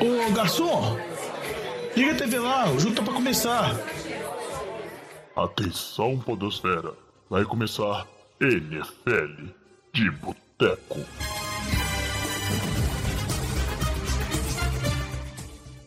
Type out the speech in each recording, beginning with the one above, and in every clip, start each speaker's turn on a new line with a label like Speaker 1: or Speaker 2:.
Speaker 1: Ô, garçom! Liga a TV lá, o jogo tá pra começar.
Speaker 2: Atenção, Podosfera. Vai começar NFL de Boteco.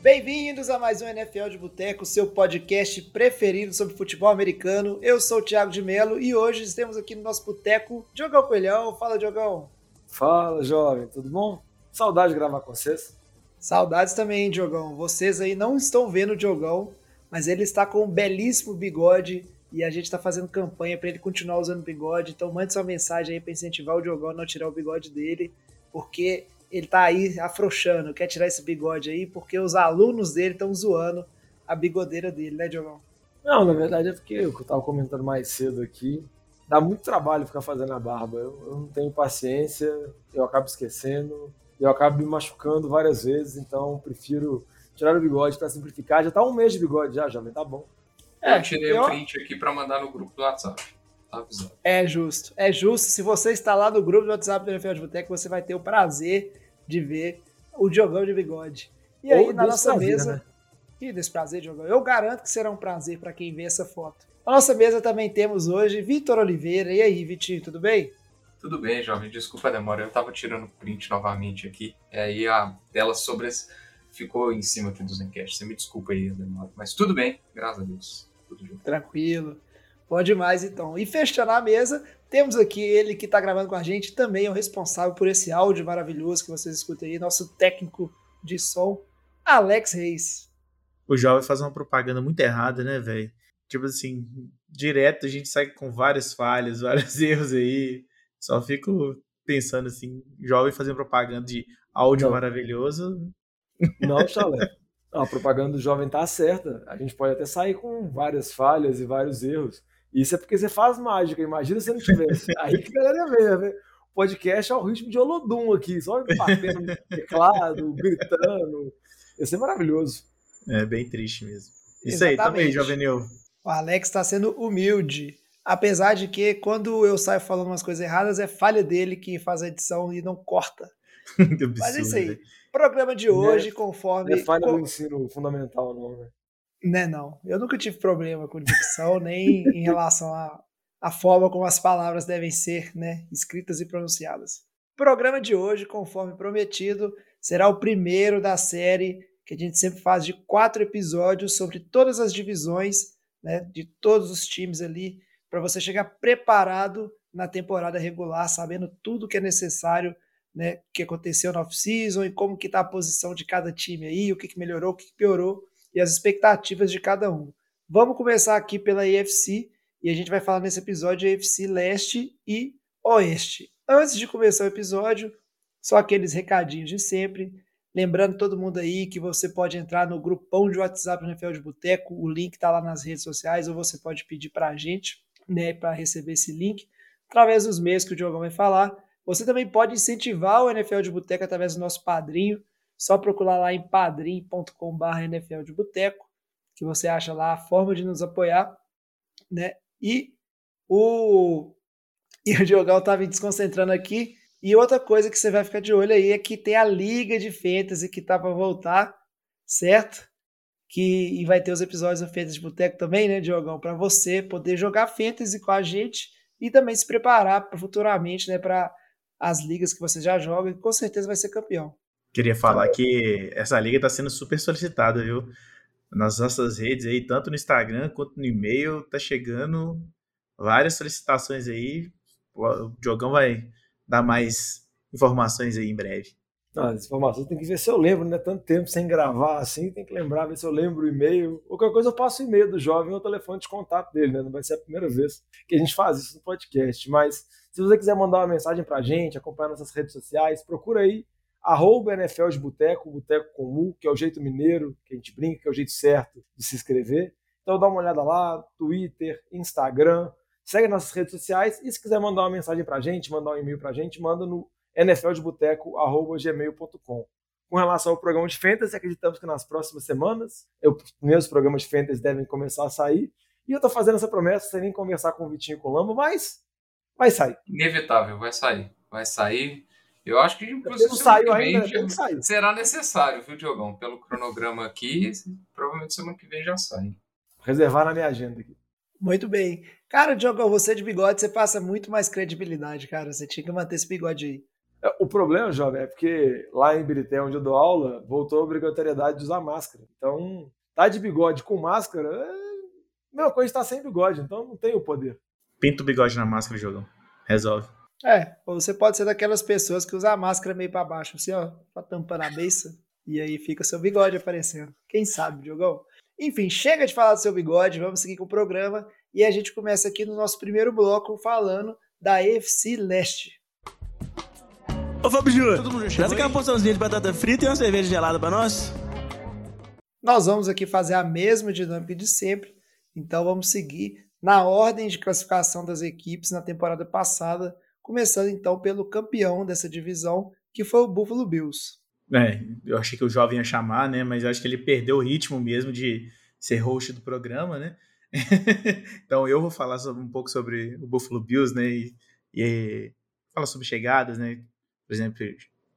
Speaker 3: Bem-vindos a mais um NFL de Boteco, seu podcast preferido sobre futebol americano. Eu sou o Thiago de Melo e hoje estamos aqui no nosso boteco Diogão Coelhão. Fala, Diogão.
Speaker 4: Fala, jovem, tudo bom? Saudade de gravar com vocês.
Speaker 3: Saudades também, Diogão. Vocês aí não estão vendo o Diogão, mas ele está com um belíssimo bigode e a gente está fazendo campanha para ele continuar usando bigode. Então mande sua mensagem aí para incentivar o Diogão a não tirar o bigode dele, porque ele tá aí afrouxando, quer tirar esse bigode aí, porque os alunos dele estão zoando a bigodeira dele, né, Diogão?
Speaker 4: Não, na verdade é porque eu estava comentando mais cedo aqui. Dá muito trabalho ficar fazendo a barba. Eu, eu não tenho paciência, eu acabo esquecendo, eu acabo me machucando várias vezes, então prefiro tirar o bigode para simplificar. Já tá um mês de bigode já, jovem, tá bom.
Speaker 5: É, eu tirei o print aqui para mandar no grupo do WhatsApp. Tá
Speaker 3: é justo, é justo. Se você está lá no grupo do WhatsApp do NFL de Boteco, você vai ter o prazer de ver o Diogão de bigode. E aí, Ou na nossa prazer, mesa. Né? E desse prazer, Diogão. Eu garanto que será um prazer para quem vê essa foto. Na nossa mesa também temos hoje Vitor Oliveira. E aí, Vitinho, tudo bem?
Speaker 5: Tudo bem, jovem. Desculpa a demora. Eu tava tirando print novamente aqui. E aí a tela sobre ficou em cima aqui dos enquetes. Você me desculpa aí a demora. Mas tudo bem, graças a Deus.
Speaker 3: Tranquilo. Pode mais então. E fechando a mesa, temos aqui ele que está gravando com a gente, também é o responsável por esse áudio maravilhoso que vocês escutam aí, nosso técnico de som, Alex Reis.
Speaker 6: O jovem faz uma propaganda muito errada, né, velho? Tipo assim, direto a gente sai com várias falhas, vários erros aí. Só fico pensando assim, jovem fazendo propaganda de áudio Não. maravilhoso.
Speaker 4: Não, Chalé. a propaganda do jovem tá certa. A gente pode até sair com várias falhas e vários erros. Isso é porque você faz mágica. Imagina se não tivesse. Aí que a galera vê, né? O podcast é o ritmo de Olodum aqui, só batendo no teclado, gritando. Ia ser maravilhoso.
Speaker 6: É bem triste mesmo. Isso Exatamente. aí também, Jovenil.
Speaker 3: O Alex está sendo humilde. Apesar de que quando eu saio falando umas coisas erradas, é falha dele que faz a edição e não corta. Mas é isso aí. Programa de hoje, conforme.
Speaker 4: Não é falha do ensino fundamental, não, né?
Speaker 3: Né, não. Eu nunca tive problema com dicção, nem em relação à, à forma como as palavras devem ser né, escritas e pronunciadas. O programa de hoje, conforme prometido, será o primeiro da série que a gente sempre faz de quatro episódios sobre todas as divisões né, de todos os times ali, para você chegar preparado na temporada regular, sabendo tudo que é necessário né, que aconteceu na off-season e como que está a posição de cada time aí, o que, que melhorou, o que, que piorou e as expectativas de cada um. Vamos começar aqui pela AFC e a gente vai falar nesse episódio AFC Leste e Oeste. Antes de começar o episódio, só aqueles recadinhos de sempre. Lembrando todo mundo aí que você pode entrar no grupão de WhatsApp do NFL de Boteco, o link está lá nas redes sociais, ou você pode pedir para a gente, né, para receber esse link, através dos meios que o Diogão vai falar. Você também pode incentivar o NFL de Boteco através do nosso padrinho. Só procurar lá em padrim.com.br NFL de Boteco, que você acha lá a forma de nos apoiar. Né? E o, e o Diogão estava me desconcentrando aqui. E outra coisa que você vai ficar de olho aí é que tem a Liga de Fantasy que tá para voltar, certo? Que, e vai ter os episódios do Fantasy de Boteco também, né, Diogão? Para você poder jogar Fantasy com a gente e também se preparar futuramente, né, para as ligas que você já joga, e com certeza vai ser campeão.
Speaker 6: Queria falar que essa liga está sendo super solicitada, viu? Nas nossas redes aí, tanto no Instagram quanto no e-mail, tá chegando várias solicitações aí. O Diogão vai dar mais informações aí em breve.
Speaker 4: As informações tem que ver se eu lembro, né? Tanto tempo sem gravar assim, tem que lembrar, ver se eu lembro o e-mail. Qualquer coisa eu passo o e-mail do jovem ou o telefone de contato dele, né? Não vai ser a primeira vez que a gente faz isso no podcast. Mas se você quiser mandar uma mensagem pra gente, acompanhar nossas redes sociais, procura aí arroba NFL de Boteco, Boteco com U, que é o jeito mineiro, que a gente brinca, que é o jeito certo de se inscrever. Então dá uma olhada lá, Twitter, Instagram, segue nossas redes sociais e se quiser mandar uma mensagem pra gente, mandar um e-mail pra gente, manda no nfldeboteco.gmail.com. Com relação ao programa de Fantasy, acreditamos que nas próximas semanas os primeiros programas de Fantasy devem começar a sair. E eu estou fazendo essa promessa sem nem conversar com o Vitinho e com o Lamba, mas vai sair.
Speaker 5: Inevitável, vai sair. Vai sair. Eu acho que, inclusive,
Speaker 4: não saiu ainda,
Speaker 5: já
Speaker 4: sair.
Speaker 5: será necessário, viu, Diogão? Pelo cronograma aqui, provavelmente semana que vem já sai.
Speaker 4: Reservar na minha agenda aqui.
Speaker 3: Muito bem. Cara, Diogão, você de bigode, você passa muito mais credibilidade, cara. Você tinha que manter esse bigode aí.
Speaker 4: É, O problema, jovem, é porque lá em Ibirité, onde eu dou aula, voltou a obrigatoriedade de usar máscara. Então, tá de bigode com máscara, é a mesma coisa estar sem bigode, então não tem o poder.
Speaker 6: Pinta o bigode na máscara, jogão. Resolve.
Speaker 3: É, você pode ser daquelas pessoas que usam a máscara meio pra baixo, assim, ó, pra tampar a beça, e aí fica seu bigode aparecendo. Quem sabe, Diogão? Enfim, chega de falar do seu bigode, vamos seguir com o programa, e a gente começa aqui no nosso primeiro bloco falando da FC Leste.
Speaker 1: Ô, Fábio Júnior, traz aquela porçãozinha de batata frita e uma cerveja gelada pra nós.
Speaker 3: Nós vamos aqui fazer a mesma dinâmica de sempre, então vamos seguir na ordem de classificação das equipes na temporada passada, começando então pelo campeão dessa divisão, que foi o Buffalo Bills.
Speaker 6: É, eu achei que o jovem ia chamar, né? Mas eu acho que ele perdeu o ritmo mesmo de ser host do programa, né? então eu vou falar sobre- um pouco sobre o Buffalo Bills, né? E, e falar sobre chegadas, né? Por exemplo,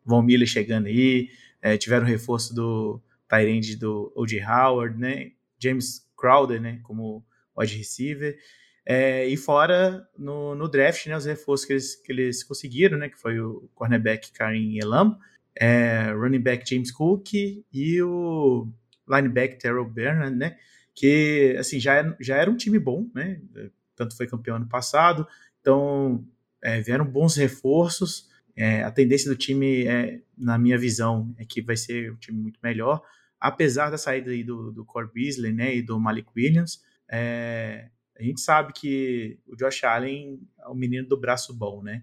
Speaker 6: Von Miller chegando aí, é, tiveram reforço do Tyrande do O.J. Howard, né? James Crowder, né? Como wide receiver. É, e fora no, no draft, né? Os reforços que eles, que eles conseguiram, né? Que foi o cornerback Karim Elam, é, running back James Cook e o linebacker Terrell Bernard, né? Que assim já era, já era um time bom, né? Tanto foi campeão ano passado, então é, vieram bons reforços. É, a tendência do time, é, na minha visão, é que vai ser um time muito melhor, apesar da saída aí do, do Core Beasley, né? E do Malik Williams. É, a gente sabe que o Josh Allen é o menino do braço bom, né?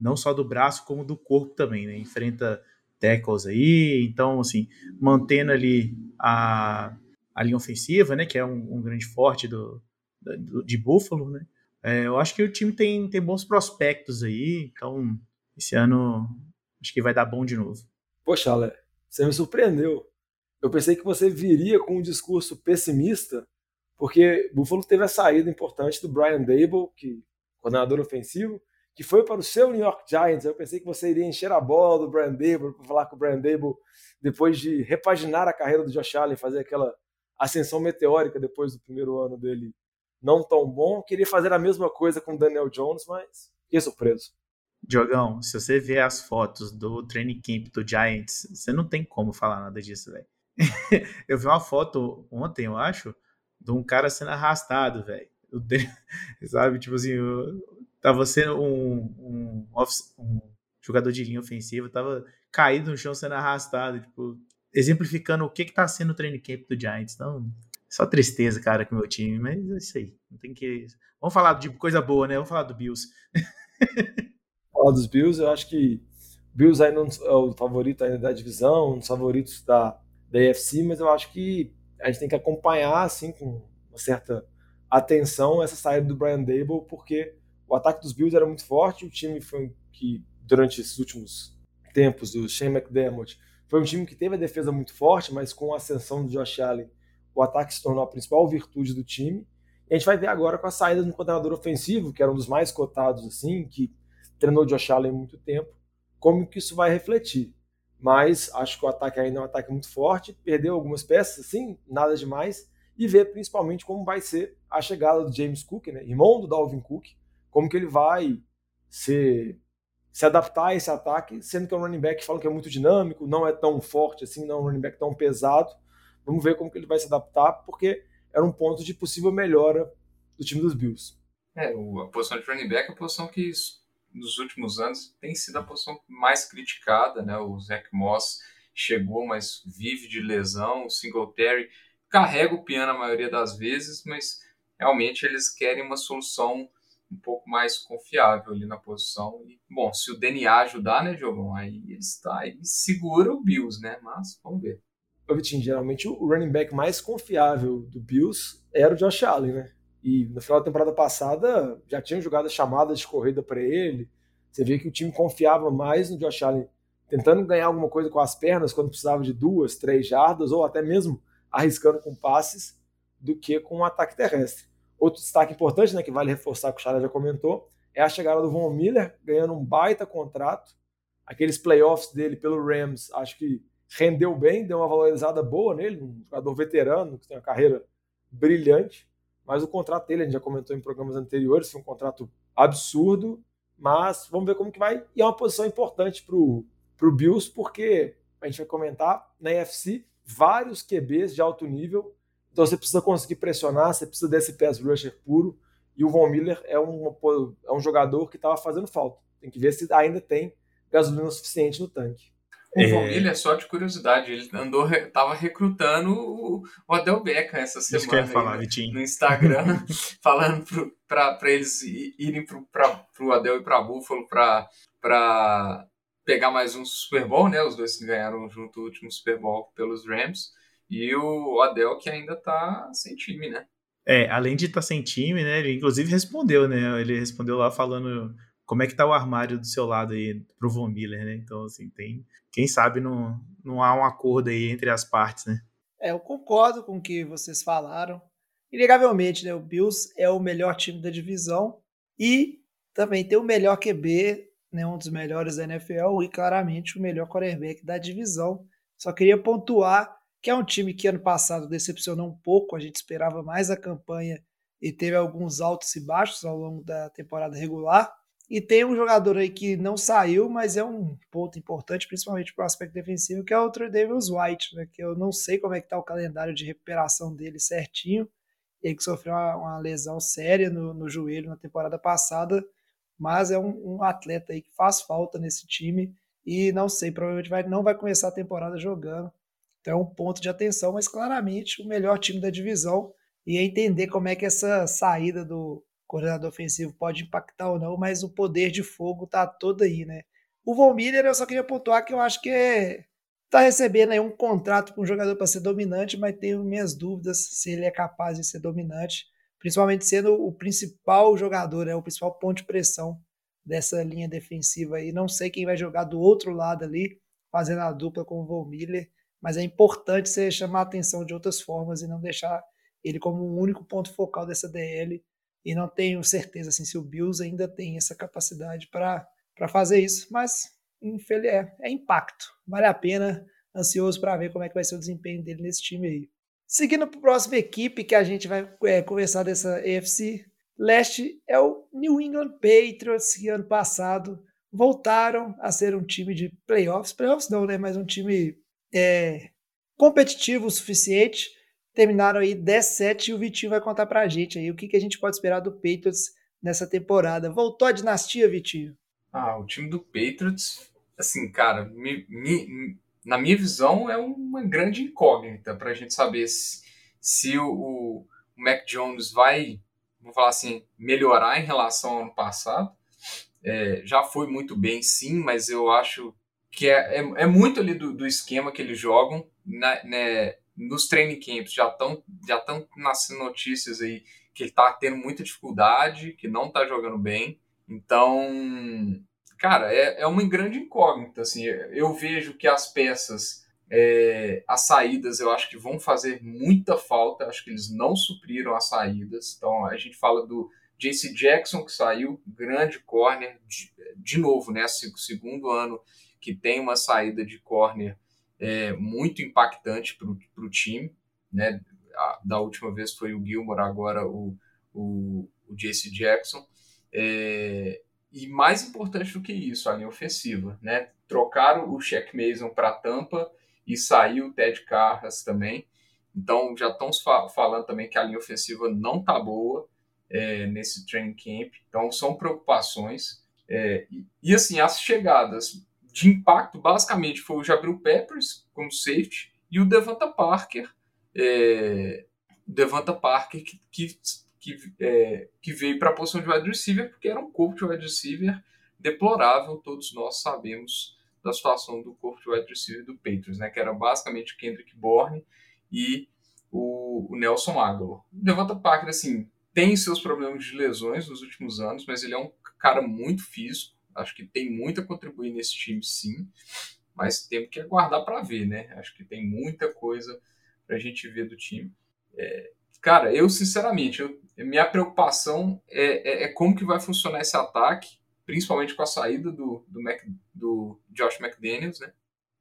Speaker 6: Não só do braço, como do corpo também, né? Enfrenta tackles aí, então, assim, mantendo ali a, a linha ofensiva, né? Que é um, um grande forte do, do- de Buffalo, né? É, eu acho que o time tem, tem bons prospectos aí, então esse ano acho que vai dar bom de novo.
Speaker 4: Poxa, Ale, você me surpreendeu. Eu pensei que você viria com um discurso pessimista, porque Buffalo teve a saída importante do Brian Dable, que coordenador ofensivo, que foi para o seu New York Giants. Eu pensei que você iria encher a bola do Brian Dable para falar com o Brian Dable depois de repaginar a carreira do Josh Allen, fazer aquela ascensão meteórica depois do primeiro ano dele não tão bom. Queria fazer a mesma coisa com o Daniel Jones, mas fiquei surpreso.
Speaker 6: Diogão, se você ver as fotos do training camp do Giants, você não tem como falar nada disso, velho. eu vi uma foto ontem, eu acho, de um cara sendo arrastado, velho. Sabe, tipo assim, o- tava sendo um, um, off- um jogador de linha ofensiva, tava caído no chão sendo arrastado, tipo, exemplificando o que que tá sendo o training camp do Giants. Então, só tristeza, cara, com o meu time, mas é isso aí. Não tem que. Vamos falar de coisa boa, né? Vamos falar do Bills.
Speaker 4: falar dos Bills, eu acho que Bills ainda é o favorito ainda da divisão, um dos favoritos da, da mas eu acho que a gente tem que acompanhar assim com uma certa atenção essa saída do Brian Dable, porque o ataque dos Bills era muito forte, o time foi que durante esses últimos tempos do Shane McDermott foi um time que teve a defesa muito forte, mas com a ascensão do Josh Allen, o ataque se tornou a principal virtude do time. E a gente vai ver agora com a saída um coordenador ofensivo, que era um dos mais cotados assim, que treinou Josh Allen muito tempo, como que isso vai refletir. Mas acho que o ataque ainda é um ataque muito forte, perdeu algumas peças, assim, nada demais, e ver principalmente como vai ser a chegada do James Cook, né, irmão do Dalvin Cook, como que ele vai se, se adaptar a esse ataque, sendo que é um running back falam que é muito dinâmico, não é tão forte assim, não é um running back tão pesado. Vamos ver como que ele vai se adaptar, porque era um ponto de possível melhora do time dos Bills.
Speaker 5: É, a posição de running back é a posição que nos últimos anos tem sido a posição mais criticada, né? O Zach Moss chegou, mas vive de lesão, o Singletary carrega o piano a maioria das vezes, mas realmente eles querem uma solução um pouco mais confiável ali na posição. E, bom, se o DNA ajudar, né, Diogão, aí está aí segura o Bills, né? Mas vamos ver.
Speaker 4: Ô, Vitinho, geralmente o running back mais confiável do Bills era o Josh Allen, né? E no final da temporada passada já tinham jogado chamadas de corrida para ele. Você vê que o time confiava mais no Josh Allen, tentando ganhar alguma coisa com as pernas quando precisava de duas, três jardas, ou até mesmo arriscando com passes, do que com o ataque terrestre. Outro destaque importante, né, que vale reforçar, que o Charles já comentou, é a chegada do Von Miller, ganhando um baita contrato. aqueles playoffs dele pelo Rams, acho que rendeu bem, deu uma valorizada boa nele, um jogador veterano que tem uma carreira brilhante, mas o contrato dele, a gente já comentou em programas anteriores, foi um contrato absurdo, mas vamos ver como que vai, e é uma posição importante para o Bills, porque a gente vai comentar, na NFC, vários QBs de alto nível, então você precisa conseguir pressionar, você precisa desse pass rusher puro, e o Von Miller é um, é um jogador que estava fazendo falta. Tem que ver se ainda tem gasolina suficiente no tanque.
Speaker 5: O é. Só de curiosidade, ele andou, tava recrutando o, o Adel Beckham essa semana que
Speaker 6: falar,
Speaker 5: aí, né, no Instagram, falando para eles irem para o Adel e para Buffalo para pegar mais um Super Bowl, né? Os dois ganharam junto o último Super Bowl pelos Rams. E o Adel que ainda tá sem time, né?
Speaker 6: É, além de estar tá sem time, né? Ele inclusive respondeu, né? Ele respondeu lá falando como é que tá o armário do seu lado aí pro Von Miller, né? Então, assim, tem. Quem sabe não, não há um acordo aí entre as partes, né?
Speaker 3: É, eu concordo com o que vocês falaram. Inegavelmente, né? O Bills é o melhor time da divisão e também tem o melhor QB, né? Um dos melhores da NFL e claramente o melhor quarterback da divisão. Só queria pontuar que é um time que ano passado decepcionou um pouco, a gente esperava mais a campanha e teve alguns altos e baixos ao longo da temporada regular. E tem um jogador aí que não saiu, mas é um ponto importante, principalmente para o aspecto defensivo, que é o Trey Davis White, né? que eu não sei como é que está o calendário de recuperação dele certinho. Ele que sofreu uma, uma lesão séria no, no, joelho na temporada passada, mas é um, um, atleta aí que faz falta nesse time e não sei, provavelmente vai, não vai começar a temporada jogando. Então é um ponto de atenção, mas claramente o melhor time da divisão e entender como é que essa saída do coordenador ofensivo pode impactar ou não, mas o poder de fogo tá todo aí, né? O Von Miller, eu só queria pontuar que eu acho que é, tá recebendo aí um contrato para um jogador para ser dominante, mas tenho minhas dúvidas se ele é capaz de ser dominante, principalmente sendo o principal jogador, né, o principal ponto de pressão dessa linha defensiva aí. Não sei quem vai jogar do outro lado ali, fazendo a dupla com o Von Miller mas é importante você chamar a atenção de outras formas e não deixar ele como o único ponto focal dessa DL. E não tenho certeza assim, se o Bills ainda tem essa capacidade para fazer isso, mas é, é impacto. Vale a pena, ansioso para ver como é que vai ser o desempenho dele nesse time aí. Seguindo para a próxima equipe que a gente vai é, conversar dessa AFC Leste é o New England Patriots, que ano passado voltaram a ser um time de playoffs. Playoffs não, né? Mas um time é, competitivo o suficiente. Terminaram aí 17 e o Vitinho vai contar pra gente aí o que, que a gente pode esperar do Patriots nessa temporada. Voltou a dinastia, Vitinho?
Speaker 5: Ah, o time do Patriots, assim, cara, me, me, na minha visão é uma grande incógnita pra gente saber se, se o, o Mac Jones vai, vou falar assim, melhorar em relação ao ano passado. É, já foi muito bem, sim, mas eu acho que é, é, é muito ali do, do, esquema que eles jogam, na, né, nos training camps já estão já estão nascendo notícias aí que ele está tendo muita dificuldade, que não está jogando bem. Então, cara, é, é uma grande incógnita. Assim, eu vejo que as peças, é, as saídas, eu acho que vão fazer muita falta. Acho que eles não supriram as saídas. Então, a gente fala do JC Jackson, que saiu, grande corner, de, de novo, né? Segundo ano que tem uma saída de corner é, muito impactante para o time. Né? A, da última vez foi o Gilmore, agora o, o, o JC Jackson. É, e mais importante do que isso, a linha ofensiva. Né? Trocaram o Shaq Mason para Tampa e saiu o Ted Carras também. Então já estão fa falando também que a linha ofensiva não tá boa é, nesse training camp. Então são preocupações. É, e, e, assim, as chegadas de impacto, basicamente, foi o Jabril Peppers como safety e o Devonta Parker, é, Devonta Parker que, que, que, é, que veio para a posição de wide receiver, porque era um corpo de wide receiver deplorável, todos nós sabemos da situação do corpo de wide receiver do Patriots, né, que era basicamente o Kendrick Bourne e o, o Nelson Aguilar. Devonta Parker, assim, tem seus problemas de lesões nos últimos anos, mas ele é um cara muito físico, Acho que tem muito a contribuir nesse time, sim, mas temos que aguardar para ver, né? Acho que tem muita coisa para a gente ver do time. É, cara, eu sinceramente, eu, minha preocupação é, é, é, como que vai funcionar esse ataque, principalmente com a saída do, do, Mac, do Josh McDaniels, né?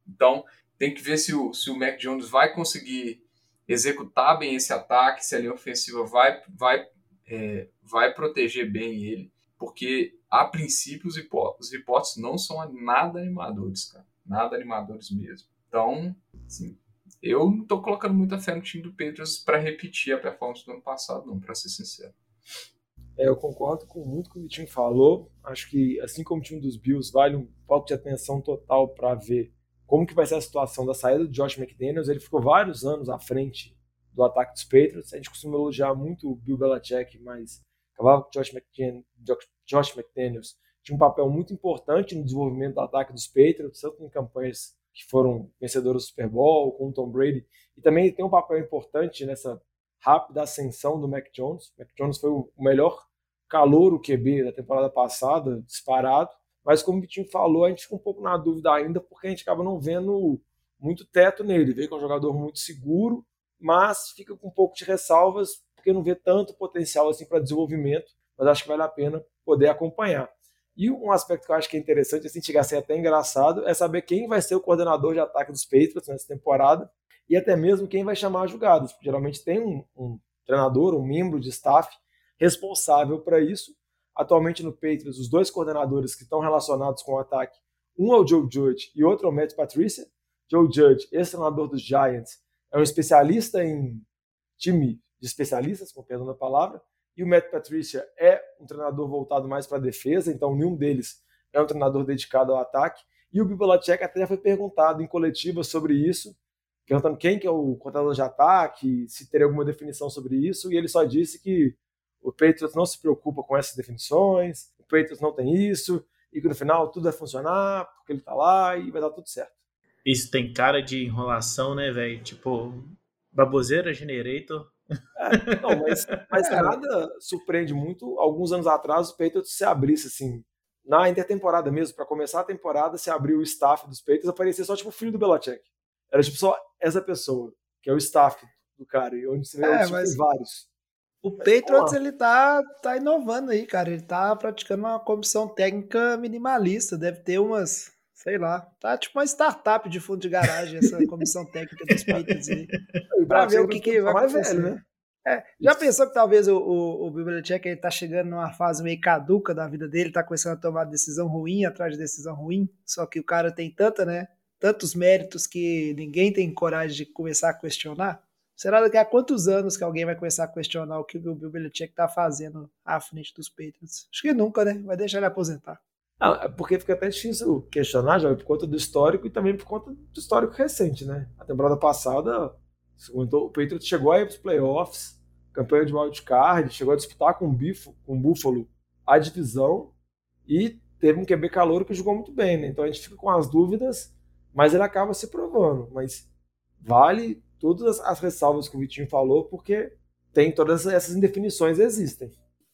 Speaker 5: Então, tem que ver se o, se o Mac Jones vai conseguir executar bem esse ataque, se a linha ofensiva vai, vai, é, vai proteger bem ele, porque a princípio os, os reportes não são nada animadores, cara. Nada animadores mesmo. Então, assim, eu não tô colocando muita fé no time do Patriots para repetir a performance do ano passado, não, para ser sincero.
Speaker 4: É, eu concordo com muito com o que o time falou. Acho que, assim como o time dos Bills, vale um pouco de atenção total para ver como que vai ser a situação da saída do Josh McDaniels. Ele ficou vários anos à frente do ataque dos Patriots. A gente costuma elogiar muito o Bill Belichick, mas acabava que Josh, McDaniels, Josh McDaniels tinha um papel muito importante no desenvolvimento do ataque dos Patriots, tanto em campanhas que foram vencedoras do Super Bowl, com o Tom Brady, e também tem um papel importante nessa rápida ascensão do Mac Jones. Mac Jones foi o melhor calor o QB da temporada passada, disparado, mas como o Vitinho falou, a gente fica um pouco na dúvida ainda, porque a gente acaba não vendo muito teto nele. Vê que é um jogador muito seguro, mas fica com um pouco de ressalvas, porque não vê tanto potencial assim para desenvolvimento, mas acho que vale a pena poder acompanhar. E um aspecto que eu acho que é interessante, assim, chegar a ser até engraçado, é saber quem vai ser o coordenador de ataque dos Patriots nessa temporada e até mesmo quem vai chamar. Porque geralmente tem um, um treinador, um membro de staff responsável para isso. Atualmente no Patriots, os dois coordenadores que estão relacionados com o ataque, um é o Joe Judge e outro é o Matt Patricia. Joe Judge, ex-treinador dos Giants, é um especialista em time de especialistas, com perdão da palavra, e o Matt Patricia é um treinador voltado mais para a defesa, então nenhum deles é um treinador dedicado ao ataque. E o Belichick até já foi perguntado em coletiva sobre isso, perguntando quem que é o coordenador de ataque, se teria alguma definição sobre isso, e ele só disse que o Patriots não se preocupa com essas definições, o Patriots não tem isso, e que no final tudo vai funcionar, porque ele tá lá e vai dar tudo certo.
Speaker 6: Isso tem cara de enrolação, né, velho? Tipo, baboseira generator.
Speaker 4: É, não, mas, mas nada surpreende muito. Alguns anos atrás, o Patriots se abrisse assim, na intertemporada mesmo, para começar a temporada, se abriu o staff dos Patriots, aparecia só tipo o filho do Belichick. Era tipo só essa pessoa, que é o staff do cara, e onde você vê é, mas... vários.
Speaker 3: O Patriots, ele tá, tá inovando aí, cara. Ele tá praticando uma comissão técnica minimalista. Deve ter umas, sei lá, tá tipo uma startup de fundo de garagem, essa comissão técnica dos Patriots aí. pra ver o que, que vai acontecer. Velho, né? É, já Isso. pensou que talvez o, o, o Belichick ele tá chegando numa fase meio caduca da vida dele, tá começando a tomar decisão ruim atrás de decisão ruim, só que o cara tem tanta, né, tantos méritos que ninguém tem coragem de começar a questionar? Será daqui a quantos anos que alguém vai começar a questionar o que o Bill Belichick tá fazendo à frente dos Patriots? Acho que nunca, né? Vai deixar ele aposentar.
Speaker 4: Ah, porque fica até difícil questionar, já por conta do histórico e também por conta do histórico recente, né? A temporada passada, o Patriots chegou aí para os playoffs, campanha de wildcard, chegou a disputar com o, Bifo, com o Buffalo a divisão e teve um QB calor que jogou muito bem, né? Então a gente fica com as dúvidas, mas ele acaba se provando. Mas vale todas as ressalvas que o Vitinho falou, porque tem todas essas indefinições existem.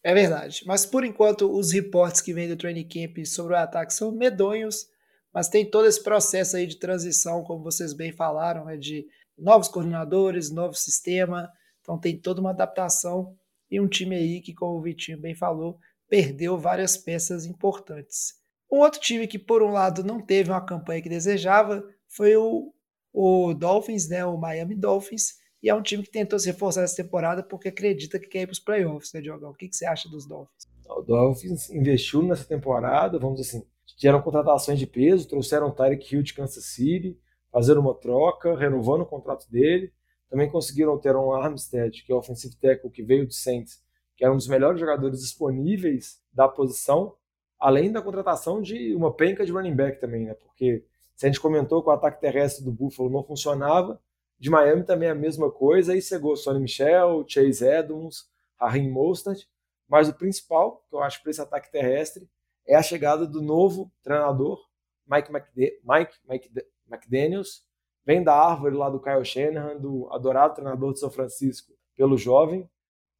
Speaker 3: É verdade. Mas por enquanto, os reportes que vêm do training camp sobre o ataque são medonhos, mas tem todo esse processo aí de transição, como vocês bem falaram, né, de novos coordenadores, novo sistema. Então tem toda uma adaptação e um time aí que, como o Vitinho bem falou, perdeu várias peças importantes. Um outro time que, por um lado, não teve uma campanha que desejava foi o o Dolphins, né, o Miami Dolphins, e é um time que tentou se reforçar essa temporada porque acredita que quer ir para os playoffs, né, Diogão? O que, que você acha dos Dolphins?
Speaker 4: O Dolphins investiu nessa temporada, vamos dizer assim, tiveram contratações de peso, trouxeram o Tyreek Hill de Kansas City, fazendo uma troca, renovando o contrato dele, também conseguiram ter um Armstead, que é o offensive tackle que veio do Saints, que era um dos melhores jogadores disponíveis da posição, além da contratação de uma penca de running back também, né? Porque se a gente comentou que o ataque terrestre do Buffalo não funcionava, de Miami também é a mesma coisa, aí chegou Sonny Michel, Chase Edmonds, Raheem Mostert, mas o principal, que eu acho para esse ataque terrestre, é a chegada do novo treinador, Mike, McD Mike, Mike McDaniels, vem da árvore lá do Kyle Shanahan, do adorado treinador de São Francisco, pelo jovem,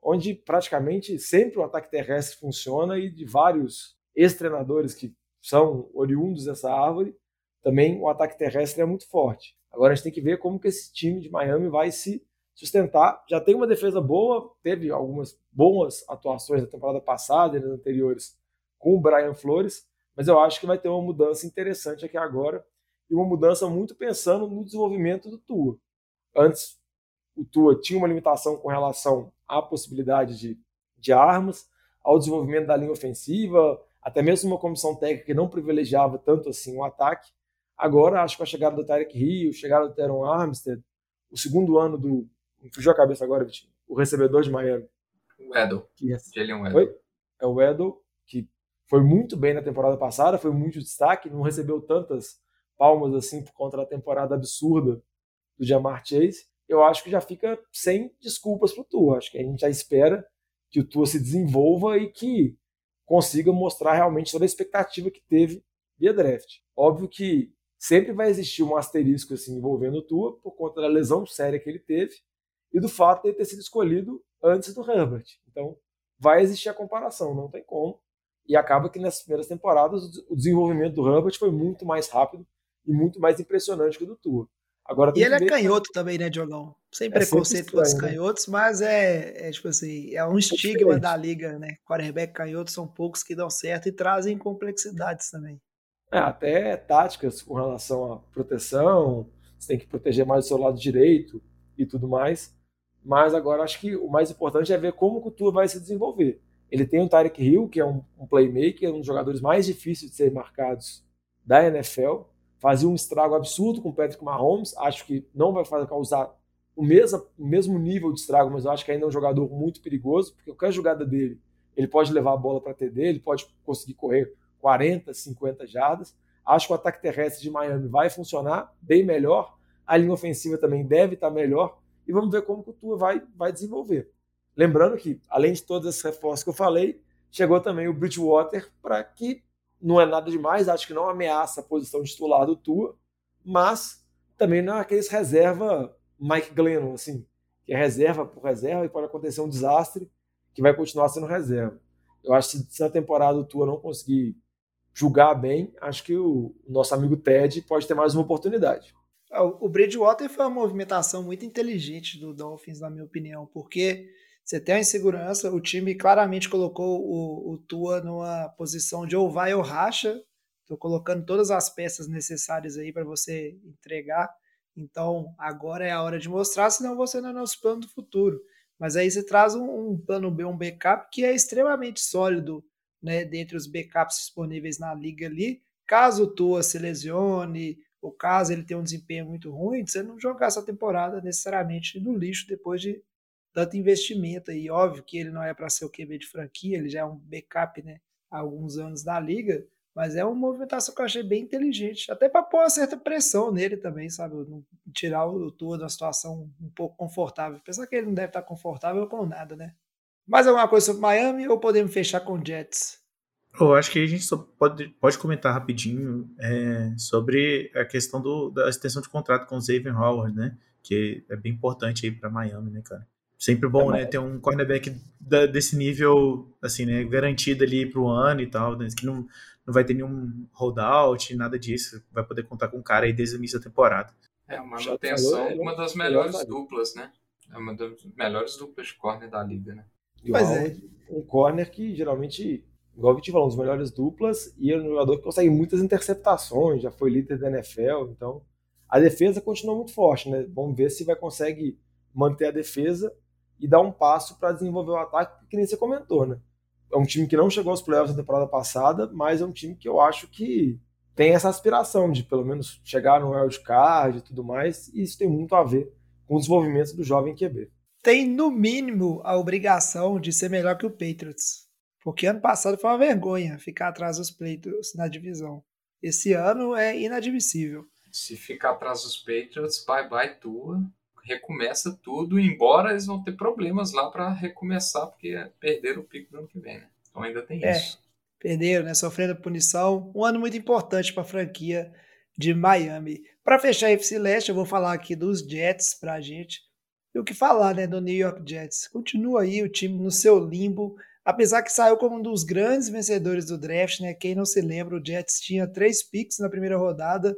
Speaker 4: onde praticamente sempre o ataque terrestre funciona e de vários ex-treinadores que são oriundos dessa árvore, também o ataque terrestre é muito forte. Agora a gente tem que ver como que esse time de Miami vai se sustentar. Já tem uma defesa boa, teve algumas boas atuações na temporada passada e nas anteriores com o Brian Flores, Mas eu acho que vai ter uma mudança interessante aqui agora e uma mudança muito pensando no desenvolvimento do Tua. Antes, o Tua tinha uma limitação com relação à possibilidade de, de armas, ao desenvolvimento da linha ofensiva, até mesmo uma comissão técnica que não privilegiava tanto assim o ataque. Agora, acho que a chegada do Tarek a chegada do Teron Armstead, o segundo ano do. Fugiu a cabeça agora, Vitinho. O recebedor de Miami.
Speaker 5: O Edel.
Speaker 4: Que é,
Speaker 5: Jalen
Speaker 4: Edel. Oi? É o Edel, que foi muito bem na temporada passada, foi muito destaque, não recebeu tantas palmas assim por conta da temporada absurda do Jamar Chase. Eu acho que já fica sem desculpas para o Tua. Acho que a gente já espera que o Tua se desenvolva e que consiga mostrar realmente toda a expectativa que teve via draft. Óbvio que sempre vai existir um asterisco assim envolvendo o Tua por conta da lesão séria que ele teve e do fato de ele ter sido escolhido antes do Herbert. Então, vai existir a comparação, não tem como. E acaba que nas primeiras temporadas o desenvolvimento do Herbert foi muito mais rápido e muito mais impressionante que o do Tua.
Speaker 3: Agora, e ele é canhoto também, né, Diogão? Sem é preconceito com os né? canhotos, mas é, é, tipo assim, é um é estigma diferente. da liga, né? Quarterback canhoto são poucos que dão certo e trazem complexidades também.
Speaker 4: É, até táticas com relação à proteção, você tem que proteger mais o seu lado direito e tudo mais. Mas agora acho que o mais importante é ver como o Tua vai se desenvolver. Ele tem o Tyreek Hill, que é um, um playmaker, um dos jogadores mais difíceis de ser marcados da NFL fazia um estrago absurdo com o Patrick Mahomes. Acho que não vai fazer causar o mesmo, o mesmo nível de estrago, mas eu acho que ainda é um jogador muito perigoso, porque qualquer jogada dele, ele pode levar a bola para TD, ele pode conseguir correr 40, 50 jardas. Acho que o ataque terrestre de Miami vai funcionar bem melhor. A linha ofensiva também deve estar melhor. E vamos ver como o Tua vai, vai desenvolver. Lembrando que, além de todos esses reforços que eu falei, chegou também o Bridgewater para que não é nada demais, acho que não ameaça a posição titular do Tua, mas também não é aqueles reserva Mike Glennon, assim, que é reserva por reserva e pode acontecer um desastre que vai continuar sendo reserva. Eu acho que se na temporada o Tua não conseguir julgar bem, acho que o nosso amigo Ted pode ter mais uma oportunidade.
Speaker 3: É, o Bridgewater foi uma movimentação muito inteligente do Dolphins, na minha opinião, porque você tem a insegurança, o time claramente colocou o, o Tua numa posição de ou vai ou racha. Estou colocando todas as peças necessárias aí para você entregar. Então agora é a hora de mostrar, senão você não é nosso plano do futuro. Mas aí você traz um, um plano B, um backup que é extremamente sólido né, dentre os backups disponíveis na liga ali. Caso o Tua se lesione, ou caso ele tenha um desempenho muito ruim, você não jogar essa temporada necessariamente no lixo depois de tanto investimento aí. Óbvio que ele não é para ser o QB de franquia, ele já é um backup, né? Há alguns anos da liga, mas é uma movimentação que eu achei bem inteligente, até para pôr uma certa pressão nele também, sabe? Tirar o Tua de uma situação um pouco confortável. Apesar que ele não deve estar confortável com nada, né? Mais alguma coisa sobre Miami ou podemos fechar com Jets?
Speaker 6: Eu acho que a gente só pode, pode comentar rapidinho é, sobre a questão do, da extensão de contrato com o Xavier Howard, né? Que é bem importante aí para Miami, né, cara? Sempre bom, é né? Ter um cornerback da, desse nível, assim, né? Garantido ali pro ano e tal, né, que não, não vai ter nenhum holdout, nada disso. Vai poder contar com o cara aí desde o início da temporada.
Speaker 5: É uma manutenção, é uma das melhores duplas, né? É uma das melhores duplas de corner da liga, né?
Speaker 4: Mas é. Um corner que geralmente, igual que te falou, um dos melhores duplas e é um jogador que consegue muitas interceptações, já foi líder da NFL, então a defesa continua muito forte, né? Vamos ver se vai conseguir manter a defesa e dar um passo para desenvolver o ataque, que nem você comentou, né? É um time que não chegou aos playoffs na temporada passada, mas é um time que eu acho que tem essa aspiração de pelo menos chegar no wild card e tudo mais, e isso tem muito a ver com o desenvolvimento do jovem QB.
Speaker 3: Tem no mínimo a obrigação de ser melhor que o Patriots, porque ano passado foi uma vergonha ficar atrás dos Patriots na divisão. Esse ano é inadmissível.
Speaker 5: Se ficar atrás dos Patriots, bye bye tua recomeça tudo, embora eles vão ter problemas lá para recomeçar, porque perderam o pico do ano que vem, né? Então ainda tem é, isso.
Speaker 3: Perderam, né? Sofrendo punição. Um ano muito importante para a franquia de Miami. Para fechar a FC Leste, eu vou falar aqui dos Jets para a gente. E o que falar, né, do New York Jets? Continua aí o time no seu limbo, apesar que saiu como um dos grandes vencedores do draft, né? Quem não se lembra, o Jets tinha três picks na primeira rodada,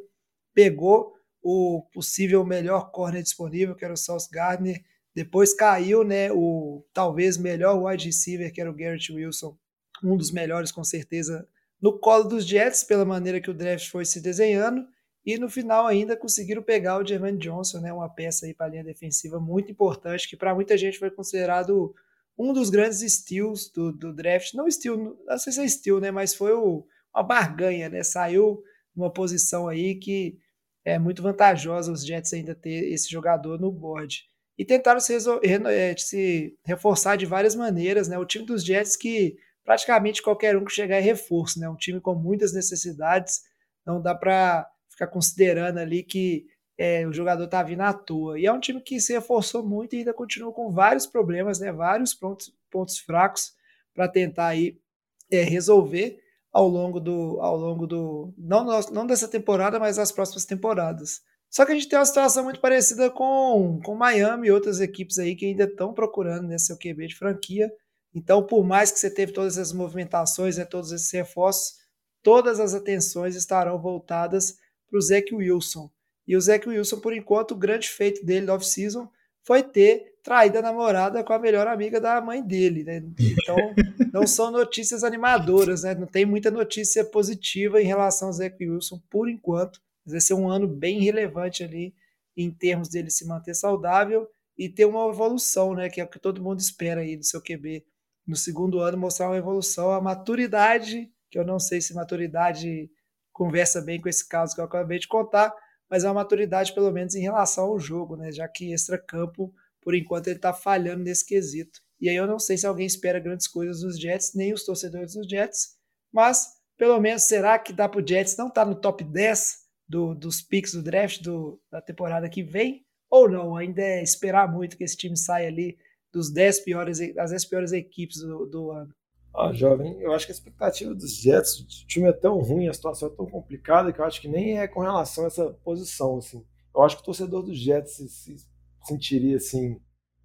Speaker 3: pegou o possível melhor corner disponível, que era o Sauce Gardner. Depois caiu né, o talvez melhor wide receiver, que era o Garrett Wilson, um dos melhores com certeza no colo dos Jets, pela maneira que o draft foi se desenhando, e no final ainda conseguiram pegar o Jermaine Johnson, né, uma peça aí para a linha defensiva muito importante, que para muita gente foi considerado um dos grandes steals do, do draft. Não steal, não sei se é steal, né, mas foi o, uma barganha, né? Saiu numa posição aí que é muito vantajosa os Jets ainda ter esse jogador no board. E tentaram se, é, se reforçar de várias maneiras, né? O time dos Jets que praticamente qualquer um que chegar é reforço, né? Um time com muitas necessidades, não dá para ficar considerando ali que é, o jogador está vindo à toa. E é um time que se reforçou muito e ainda continua com vários problemas, né? Vários pontos, pontos fracos para tentar aí é, resolver ao longo do ao longo do não não dessa temporada, mas das próximas temporadas. Só que a gente tem uma situação muito parecida com com Miami e outras equipes aí que ainda estão procurando né, seu QB de franquia então, por mais que você teve todas essas movimentações, né, todos esses reforços, todas as atenções estarão voltadas para o Zach Wilson. E o Zach Wilson, por enquanto, o grande feito dele no off-season foi ter traído a namorada com a melhor amiga da mãe dele. Né? Então, não são notícias animadoras, né? não tem muita notícia positiva em relação ao Zach Wilson por enquanto. Vai ser um ano bem relevante ali em termos dele se manter saudável e ter uma evolução, né? que é o que todo mundo espera aí do seu QB no segundo ano mostrar uma evolução, a maturidade, que eu não sei se maturidade conversa bem com esse caso que eu acabei de contar, mas é uma maturidade pelo menos em relação ao jogo, né? Já que extra-campo, por enquanto, ele está falhando nesse quesito. E aí eu não sei se alguém espera grandes coisas dos Jets, nem os torcedores dos Jets, mas pelo menos será que dá para o Jets não estar tá no top 10 do, dos picks do draft do, da temporada que vem? Ou não? Ainda é esperar muito que esse time saia ali dos 10 piores, das 10 piores equipes do, do ano.
Speaker 4: Ah, jovem, eu acho que a expectativa dos Jets, o time é tão ruim, a situação é tão complicada que eu acho que nem é com relação a essa posição, assim. Eu acho que o torcedor dos Jets se, se sentiria assim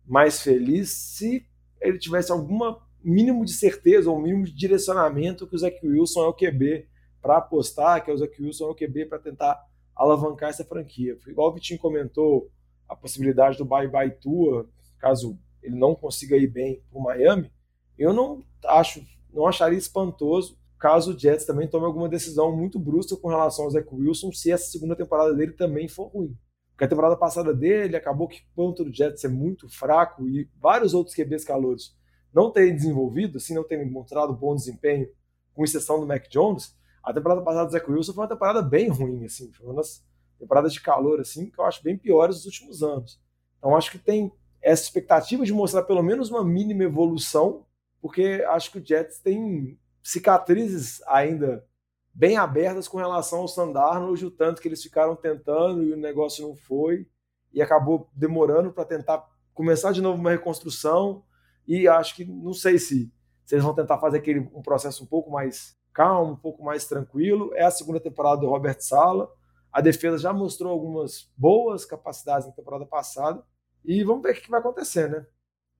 Speaker 4: mais feliz se ele tivesse alguma mínimo de certeza ou mínimo de direcionamento que o Zach Wilson é o QB para apostar, que o Zach Wilson é o QB para tentar alavancar essa franquia. Igual o Vitinho comentou, a possibilidade do bye-bye Tua, caso ele não consiga ir bem para o Miami, eu não acho, não acharia espantoso caso o Jets também tome alguma decisão muito brusca com relação ao Zach Wilson, se essa segunda temporada dele também for ruim. Porque a temporada passada dele acabou que o ponto do Jets é muito fraco e vários outros QBs calouros não terem desenvolvido, assim, não terem mostrado bom desempenho, com exceção do Mac Jones, a temporada passada do Zach Wilson foi uma temporada bem ruim, assim, foi uma das temporadas de calor, assim, que eu acho bem piores dos últimos anos. Então acho que tem essa expectativa de mostrar pelo menos uma mínima evolução, porque acho que o Jets tem cicatrizes ainda bem abertas com relação ao Sandarnold, o tanto que eles ficaram tentando e o negócio não foi, e acabou demorando para tentar começar de novo uma reconstrução, e acho que não sei se, se eles vão tentar fazer aquele um processo um pouco mais calmo, um pouco mais tranquilo. É a segunda temporada do Robert Sala. A defesa já mostrou algumas boas capacidades na temporada passada, e vamos ver o que vai acontecer, né?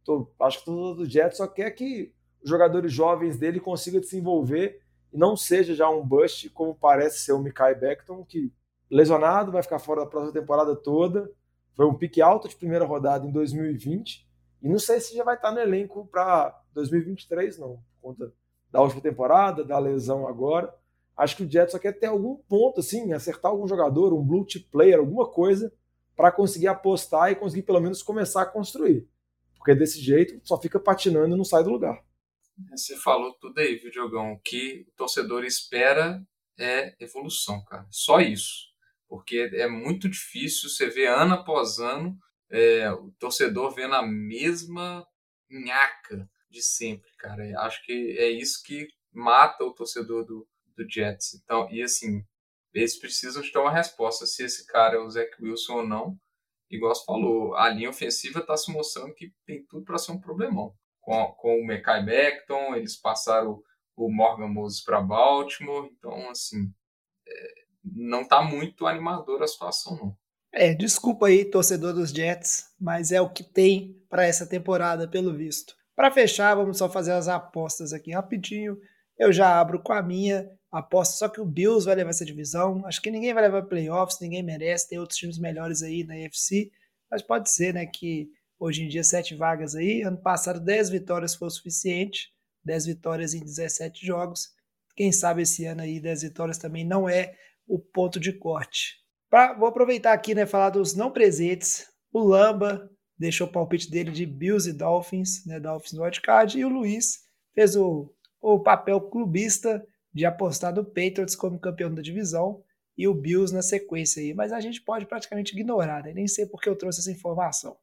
Speaker 4: Tô, acho que todo do Jets só quer que os jogadores jovens dele consigam desenvolver e não seja já um bust, como parece ser o Mikai Beckton, que lesionado, vai ficar fora da próxima temporada toda. Foi um pique alto de primeira rodada em 2020. E não sei se já vai estar no elenco para 2023, não, por conta da última temporada, da lesão agora. Acho que o Jets só quer ter algum ponto, assim, acertar algum jogador, um blue chip player, alguma coisa, para conseguir apostar e conseguir pelo menos começar a construir. Porque desse jeito só fica patinando e não sai do lugar.
Speaker 5: Você falou tudo aí, viu, Diogão? O que o torcedor espera é evolução, cara. Só isso. Porque é muito difícil você ver ano após ano é, o torcedor vendo a mesma nhaca de sempre, cara. Acho que é isso que mata o torcedor do, do Jets. Então, e assim, eles precisam de ter uma resposta se esse cara é o Zach Wilson ou não. Igual você falou, a linha ofensiva está se mostrando que tem tudo para ser um problemão. Com, com o Mekai Beckton, eles passaram o Morgan Moses para Baltimore, então, assim, é, não está muito animadora a situação, não.
Speaker 3: É, desculpa aí, torcedor dos Jets, mas é o que tem para essa temporada, pelo visto. Para fechar, vamos só fazer as apostas aqui rapidinho. Eu já abro com a minha aposta só que o Bills vai levar essa divisão. Acho que ninguém vai levar playoffs, ninguém merece. Tem outros times melhores aí na UFC, mas pode ser, né, que hoje em dia sete vagas aí. Ano passado, 10 vitórias foi o suficiente, 10 vitórias em 17 jogos. Quem sabe esse ano aí 10 vitórias também não é o ponto de corte. Pra, vou aproveitar aqui, né, falar dos não presentes. O Lamba deixou o palpite dele de Bills e Dolphins, né, Dolphins no wildcard, e o Luiz fez o, o papel clubista de apostar no Patriots como campeão da divisão e o Bills na sequência aí, mas a gente pode praticamente ignorar, né? nem sei porque eu trouxe essa informação.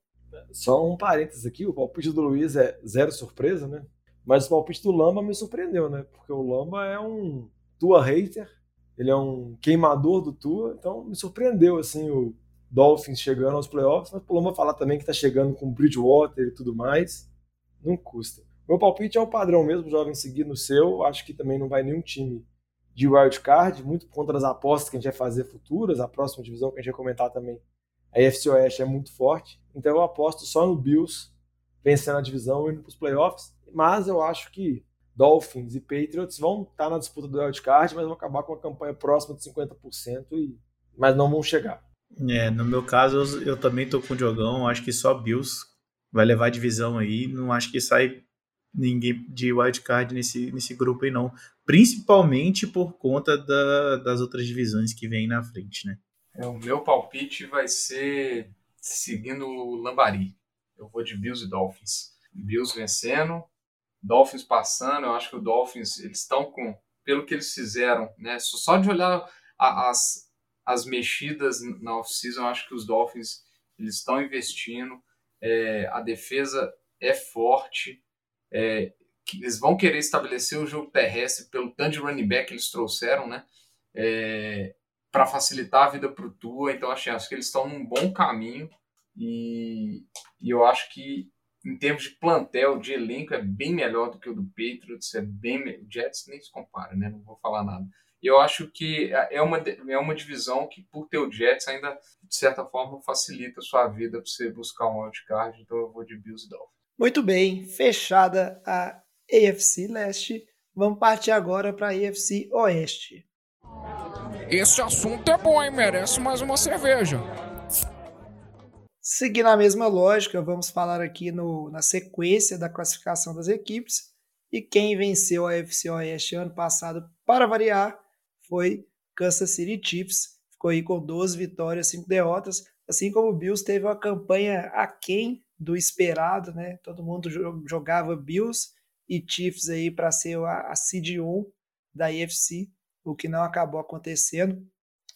Speaker 4: Só um parênteses aqui, o palpite do Luiz é zero surpresa, né? Mas o palpite do Lamba me surpreendeu, né? Porque o Lamba é um Tua hater, ele é um queimador do Tua, então me surpreendeu, assim, o Dolphins chegando aos playoffs, mas o Lamba falar também que tá chegando com Bridgewater e tudo mais, não custa. Meu palpite é o padrão mesmo, jovem seguir no seu, acho que também não vai nenhum time de wildcard, muito por conta das apostas que a gente vai fazer futuras, a próxima divisão que a gente vai comentar também, a FC Oeste é muito forte, então eu aposto só no Bills vencendo a divisão e indo para os playoffs, mas eu acho que Dolphins e Patriots vão estar na disputa do wildcard, mas vão acabar com uma campanha próxima de 50%, e... mas não vão chegar.
Speaker 6: É, no meu caso, eu também tô com o Diogão, acho que só Bills vai levar a divisão aí, não acho que sai ninguém de wildcard nesse, nesse grupo aí não, principalmente por conta da, das outras divisões que vem na frente, né?
Speaker 5: É, o meu palpite vai ser seguindo o Lambari. Eu vou de Bills e Dolphins. Bills vencendo, Dolphins passando. Eu acho que o Dolphins eles estão com, pelo que eles fizeram, né? Só de olhar a, as, as mexidas na off-season, eu acho que os Dolphins eles estão investindo. É, a defesa é forte. É, eles vão querer estabelecer o jogo terrestre pelo tanto de running back que eles trouxeram, né? É, para facilitar a vida para o Tua. Então, acho, acho que eles estão num bom caminho e, e, eu acho que em termos de plantel, de elenco, é bem melhor do que o do Patriots, é bem o Jets nem se compara, né? Não vou falar nada. Eu acho que é uma, é uma divisão que, por ter o Jets, ainda, de certa forma, facilita a sua vida para você buscar um wildcard. Então eu vou de Bills e Dolphins.
Speaker 3: Muito bem, fechada a AFC Leste, vamos partir agora para a AFC Oeste.
Speaker 7: Esse assunto é bom, hein? Merece mais uma cerveja.
Speaker 3: Seguindo a mesma lógica, vamos falar aqui no, na sequência da classificação das equipes. E quem venceu a AFC Oeste ano passado, para variar, foi Kansas City Chiefs. Ficou aí com 12 vitórias, 5 derrotas. Assim como o Bills teve uma campanha aquém do esperado, né? Todo mundo jogava Bills e Chiefs aí para ser a, a seed 1 da IFC, o que não acabou acontecendo.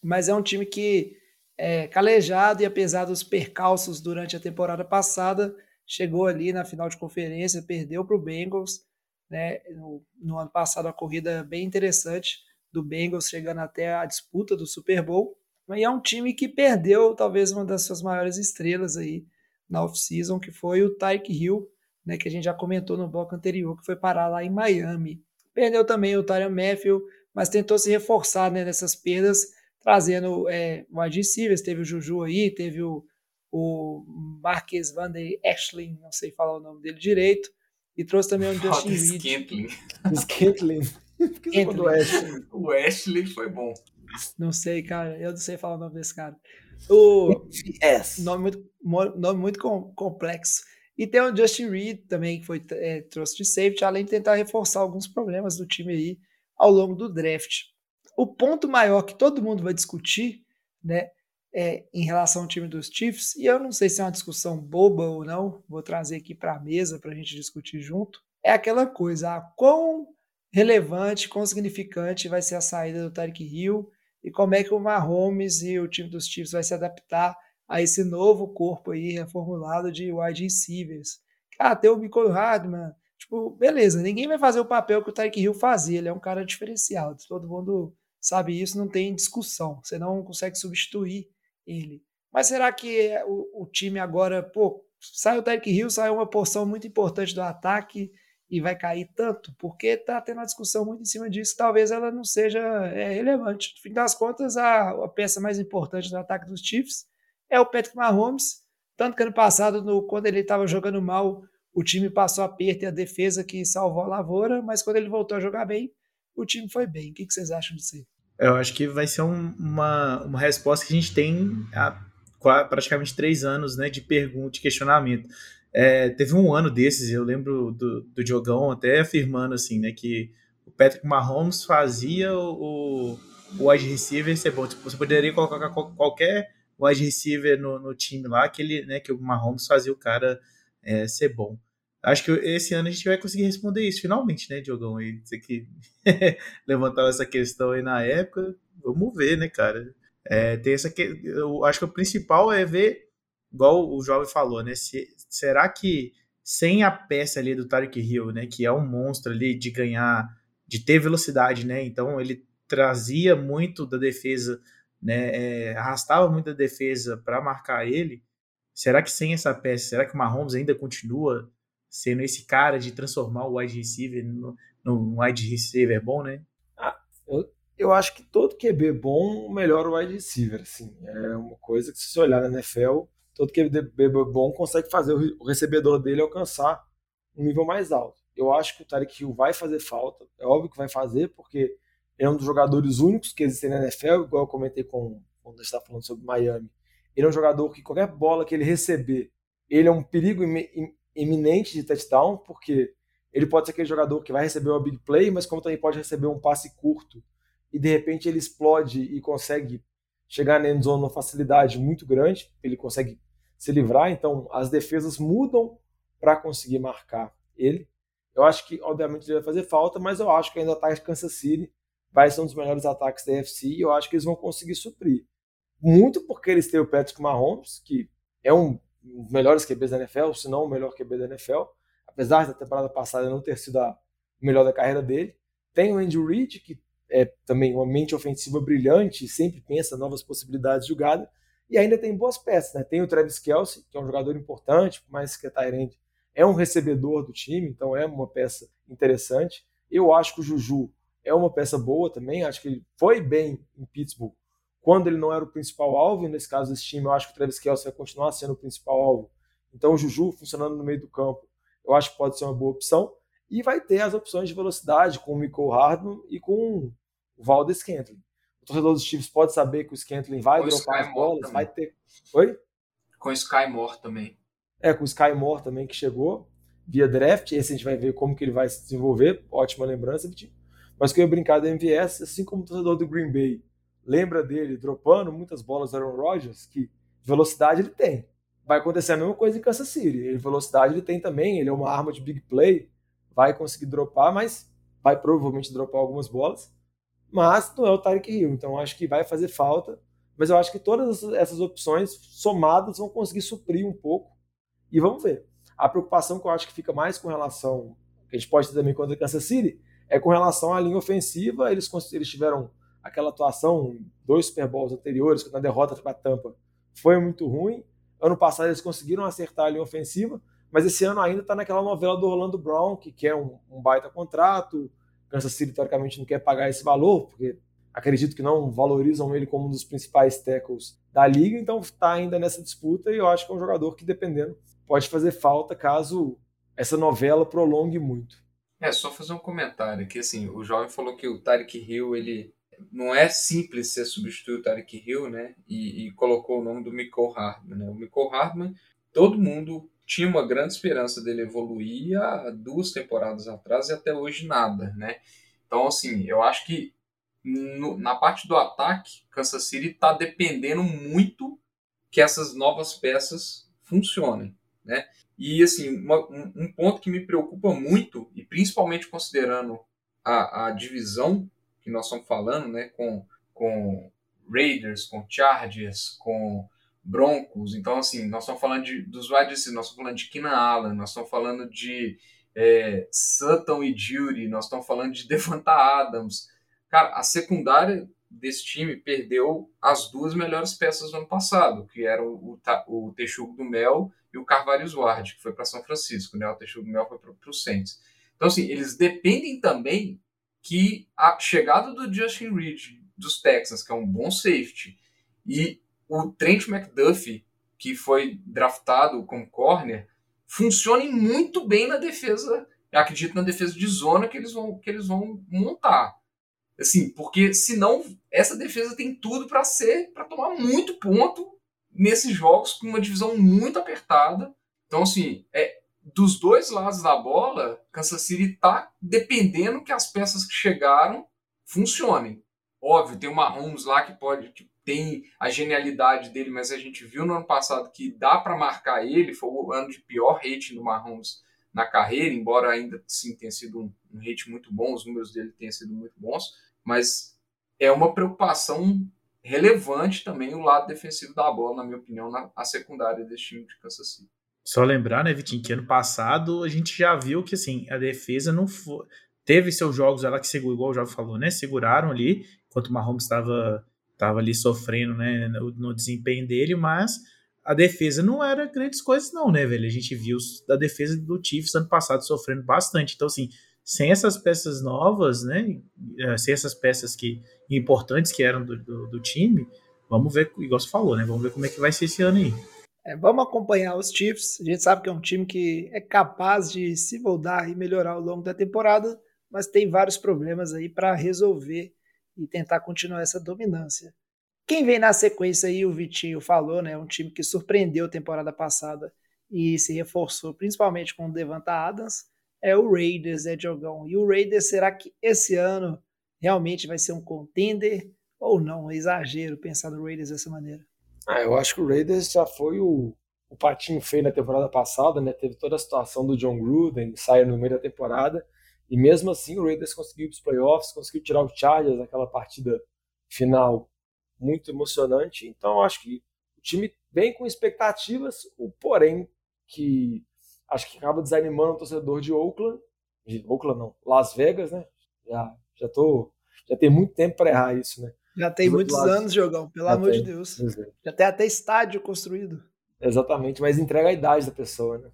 Speaker 3: Mas é um time que é calejado e apesar dos percalços durante a temporada passada, chegou ali na final de conferência, perdeu para o Bengals, né? No, no, ano passado a corrida bem interessante do Bengals chegando até a disputa do Super Bowl. Mas é um time que perdeu talvez uma das suas maiores estrelas aí na off-season, que foi o Tyke Hill, né, que a gente já comentou no bloco anterior, que foi parar lá em Miami. Perdeu também o Tyron Matthew, mas tentou se reforçar né, nessas perdas, trazendo é, wide receivers, teve o Juju aí, teve o, o Marques Van der Ashley, não sei falar o nome dele direito, e trouxe também o Justin Reed.
Speaker 5: Scantling.
Speaker 4: Scantling.
Speaker 5: o Ashley foi bom.
Speaker 3: Não sei, cara, eu não sei falar o nome desse cara. O yes. nome muito, nome muito complexo. E tem o Justin Reed também, que foi é, trouxe de safety, além de tentar reforçar alguns problemas do time aí ao longo do draft. O ponto maior que todo mundo vai discutir, né, é, em relação ao time dos Chiefs, e eu não sei se é uma discussão boba ou não, vou trazer aqui para a mesa para a gente discutir junto, é aquela coisa, a quão relevante, quão significante vai ser a saída do Tarek Hill e como é que o Mahomes e o time dos Chiefs vai se adaptar a esse novo corpo aí reformulado de wide receivers. Ah, tem o Michael Hardman, tipo, beleza, ninguém vai fazer o papel que o Tyreek Hill fazia, ele é um cara diferenciado, todo mundo sabe isso, não tem discussão, você não consegue substituir ele. Mas será que o, o time agora, pô, sai o Tyreek Hill, sai uma porção muito importante do ataque, e vai cair tanto? Porque está tendo uma discussão muito em cima disso, talvez ela não seja é, relevante. No fim das contas, a, a, peça mais importante do ataque dos Chiefs é o Patrick Mahomes, tanto que ano passado, no, quando ele estava jogando mal, o time passou aperto e a defesa que salvou a lavoura, mas quando ele voltou a jogar bem, o time foi bem. O que, que vocês acham disso aí?
Speaker 6: Eu acho que vai ser um, uma, uma resposta que a gente tem há praticamente três anos né, de pergunta, de questionamento. É, teve um ano desses, eu lembro do, do Diogão até afirmando assim, né, que o Patrick Mahomes fazia o, o wide receiver ser bom. Tipo, você poderia colocar qualquer wide receiver no, no time lá que ele, né, que o Mahomes fazia o cara é, ser bom. Acho que esse ano a gente vai conseguir responder isso, finalmente, né, Diogão? E você que levantava essa questão aí na época, vamos ver, né, cara? É, tem essa que eu acho que o principal é ver, igual o jovem falou, né? Se, será que sem a peça ali do Tarek Hill, né, que é um monstro ali de ganhar, de ter velocidade, né? Então ele trazia muito da defesa, né? É, arrastava muito a defesa para marcar ele. Será que sem essa peça, será que o Mahomes ainda continua sendo esse cara de transformar o wide receiver no wide receiver bom, né?
Speaker 4: Ah, eu, eu acho que todo QB bom melhora o wide receiver, assim. É uma coisa que se você olhar na NFL, todo QB bom consegue fazer o recebedor dele alcançar um nível mais alto. Eu acho que o Tarek Hill vai fazer falta, é óbvio que vai fazer, porque é um dos jogadores únicos que existem na NFL, igual eu comentei com, quando a gente estava falando sobre Miami. Ele é um jogador que qualquer bola que ele receber, ele é um perigo iminente de touchdown, porque ele pode ser aquele jogador que vai receber uma big play, mas como também pode receber um passe curto e de repente ele explode e consegue chegar na endzone numa facilidade muito grande, ele consegue se livrar, então as defesas mudam para conseguir marcar ele. Eu acho que, obviamente, ele vai fazer falta, mas eu acho que ainda ataque de Kansas City vai ser um dos melhores ataques da UFC e eu acho que eles vão conseguir suprir. Muito porque eles têm o Patrick Mahomes, que é um dos melhores QBs da NFL, se não o melhor QB da NFL, apesar da temporada passada não ter sido a melhor da carreira dele. Tem o Andy Reid, que é também uma mente ofensiva brilhante, sempre pensa novas possibilidades de jogada, e ainda tem boas peças, né? Tem o Travis Kelsey, que é um jogador importante, por mais que é Tyrande, é um recebedor do time, então é uma peça interessante. Eu acho que o Juju é uma peça boa também. Acho que ele foi bem em Pittsburgh quando ele não era o principal alvo. Nesse caso desse time, eu acho que o Travis Kelce vai continuar sendo o principal alvo. Então o Juju funcionando no meio do campo, eu acho que pode ser uma boa opção. E vai ter as opções de velocidade com o Michael Hardman e com o Valdez Scantling. O torcedor dos Chiefs pode saber que o Scantling vai com dropar as bolas, também. vai ter. Oi?
Speaker 5: Com o Sky Moore também.
Speaker 4: É, com o Sky Moore também que chegou via draft. Esse a gente vai ver como que ele vai se desenvolver. Ótima lembrança, Vitinho. Mas que eu ia brincar do MVS, assim como o torcedor do Green Bay lembra dele dropando muitas bolas do Aaron Rodgers, que velocidade ele tem. Vai acontecer a mesma coisa em Kansas City. Ele, velocidade ele tem também, ele é uma arma de big play, vai conseguir dropar, mas vai provavelmente dropar algumas bolas. Mas não é o Tyreek Hill, então acho que vai fazer falta. Mas eu acho que todas essas opções somadas vão conseguir suprir um pouco. E vamos ver. A preocupação que eu acho que fica mais com relação, que a gente pode ter também contra Kansas City, é com relação à linha ofensiva, eles, eles tiveram aquela atuação dois Super Bowls anteriores, na derrota para a Tampa, foi muito ruim. Ano passado eles conseguiram acertar a linha ofensiva, mas esse ano ainda está naquela novela do Orlando Brown, que quer um, um baita contrato. Kansas City, teoricamente, não quer pagar esse valor, porque acredito que não valorizam ele como um dos principais tackles da liga, então está ainda nessa disputa e eu acho que é um jogador que, dependendo, pode fazer falta caso essa novela prolongue muito.
Speaker 5: É, só fazer um comentário aqui, assim, o jovem falou que o Tarek Hill, ele não é simples ser substituir o Tarek Hill, né, e, e colocou o nome do Michael Hardman, né, o Michael Hardman, todo mundo tinha uma grande esperança dele evoluir há duas temporadas atrás e até hoje nada, né, então, assim, eu acho que no, na parte do ataque, Kansas City está dependendo muito que essas novas peças funcionem, né, e assim, uma, um, ponto que me preocupa muito, e principalmente considerando a, a divisão que nós estamos falando, né, com, com Raiders, com Chargers, com Broncos. Então, assim, nós estamos falando de, dos wide nós estamos falando de Keenan Allen, nós estamos falando de é, Sutton e Judy, nós estamos falando de Devonta Adams. Cara, a secundária desse time perdeu as duas melhores peças do ano passado, que eram o, o, o do Mel e o Carvalho Ward, que foi para São Francisco, né? O Texugo do Mel foi para o Saints. Então, assim, eles dependem também que a chegada do Justin Reed dos Texans, que é um bom safety, e o Trent McDuffie, que foi draftado como corner, funcionem muito bem na defesa, acredito na defesa de zona que eles vão, que eles vão montar. Assim, porque senão essa defesa tem tudo para ser, para tomar muito ponto nesses jogos com uma divisão muito apertada. Então, assim, é, dos dois lados da bola, Kansas City está dependendo que as peças que chegaram funcionem. Óbvio, tem o Mahomes lá que pode, que tem a genialidade dele, mas a gente viu no ano passado que dá para marcar ele. Foi o ano de pior rating do Mahomes na carreira, embora ainda sim tenha sido um, um rate muito bom, os números dele tenham sido muito bons, mas é uma preocupação relevante também o lado defensivo da bola, na minha opinião, na a secundária desse time de Kansas City.
Speaker 6: Só lembrar, né, Vitinho, que ano passado a gente já viu que assim, a defesa não foi. Teve seus jogos ela que segurou, igual o Jovem falou, né? Seguraram ali, enquanto o Mahomes estava tava ali sofrendo né, no, no, desempenho dele, mas a defesa não era grandes coisas, não, né, velho? A gente viu da defesa do Chiefs ano passado sofrendo bastante. Então, assim, sem essas peças novas, né? Eh, sem essas peças que importantes que eram do, do, do time, vamos ver, igual você falou, né? Vamos ver como é que vai ser esse ano aí.
Speaker 3: É, vamos acompanhar os Chiefs. A gente sabe que é um time que é capaz de se moldar e melhorar ao longo da temporada, mas tem vários problemas aí para resolver e tentar continuar essa dominância. Quem vem na sequência aí, o Vitinho falou, né? Um time que surpreendeu a temporada passada e se reforçou, principalmente com o Devanta Adams, é o Raiders, é Diogão. E o Raiders, será que esse ano realmente vai ser um contender ou não? É exagero pensar no Raiders dessa maneira.
Speaker 4: Ah, eu acho que o Raiders já foi o, o patinho feio na temporada passada, né? Teve toda a situação do John Gruden, saiu no meio da temporada, e mesmo assim o Raiders conseguiu ir para os playoffs, conseguiu tirar o Chargers naquela partida final muito emocionante. Então eu acho que o time vem com expectativas, o porém que acho que acaba desanimando o torcedor de Oakland, de Oakland não, Las Vegas, né? Já já tô já tem muito tempo para errar isso, né?
Speaker 3: Já tem muitos anos, Jogão, pelo amor tem. de Deus. Já tem até estádio construído.
Speaker 4: Exatamente, mas entrega a idade da pessoa, né?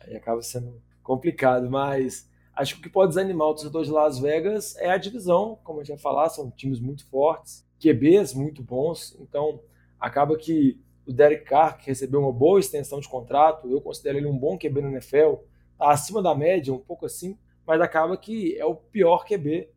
Speaker 4: Aí acaba sendo complicado, mas acho que o que pode desanimar o torcedor de Las Vegas é a divisão, como a gente vai falar, são times muito fortes, QBs muito bons, então acaba que o Derek Carr, que recebeu uma boa extensão de contrato, eu considero ele um bom QB na NFL, tá acima da média, um pouco assim, mas acaba que é o pior QB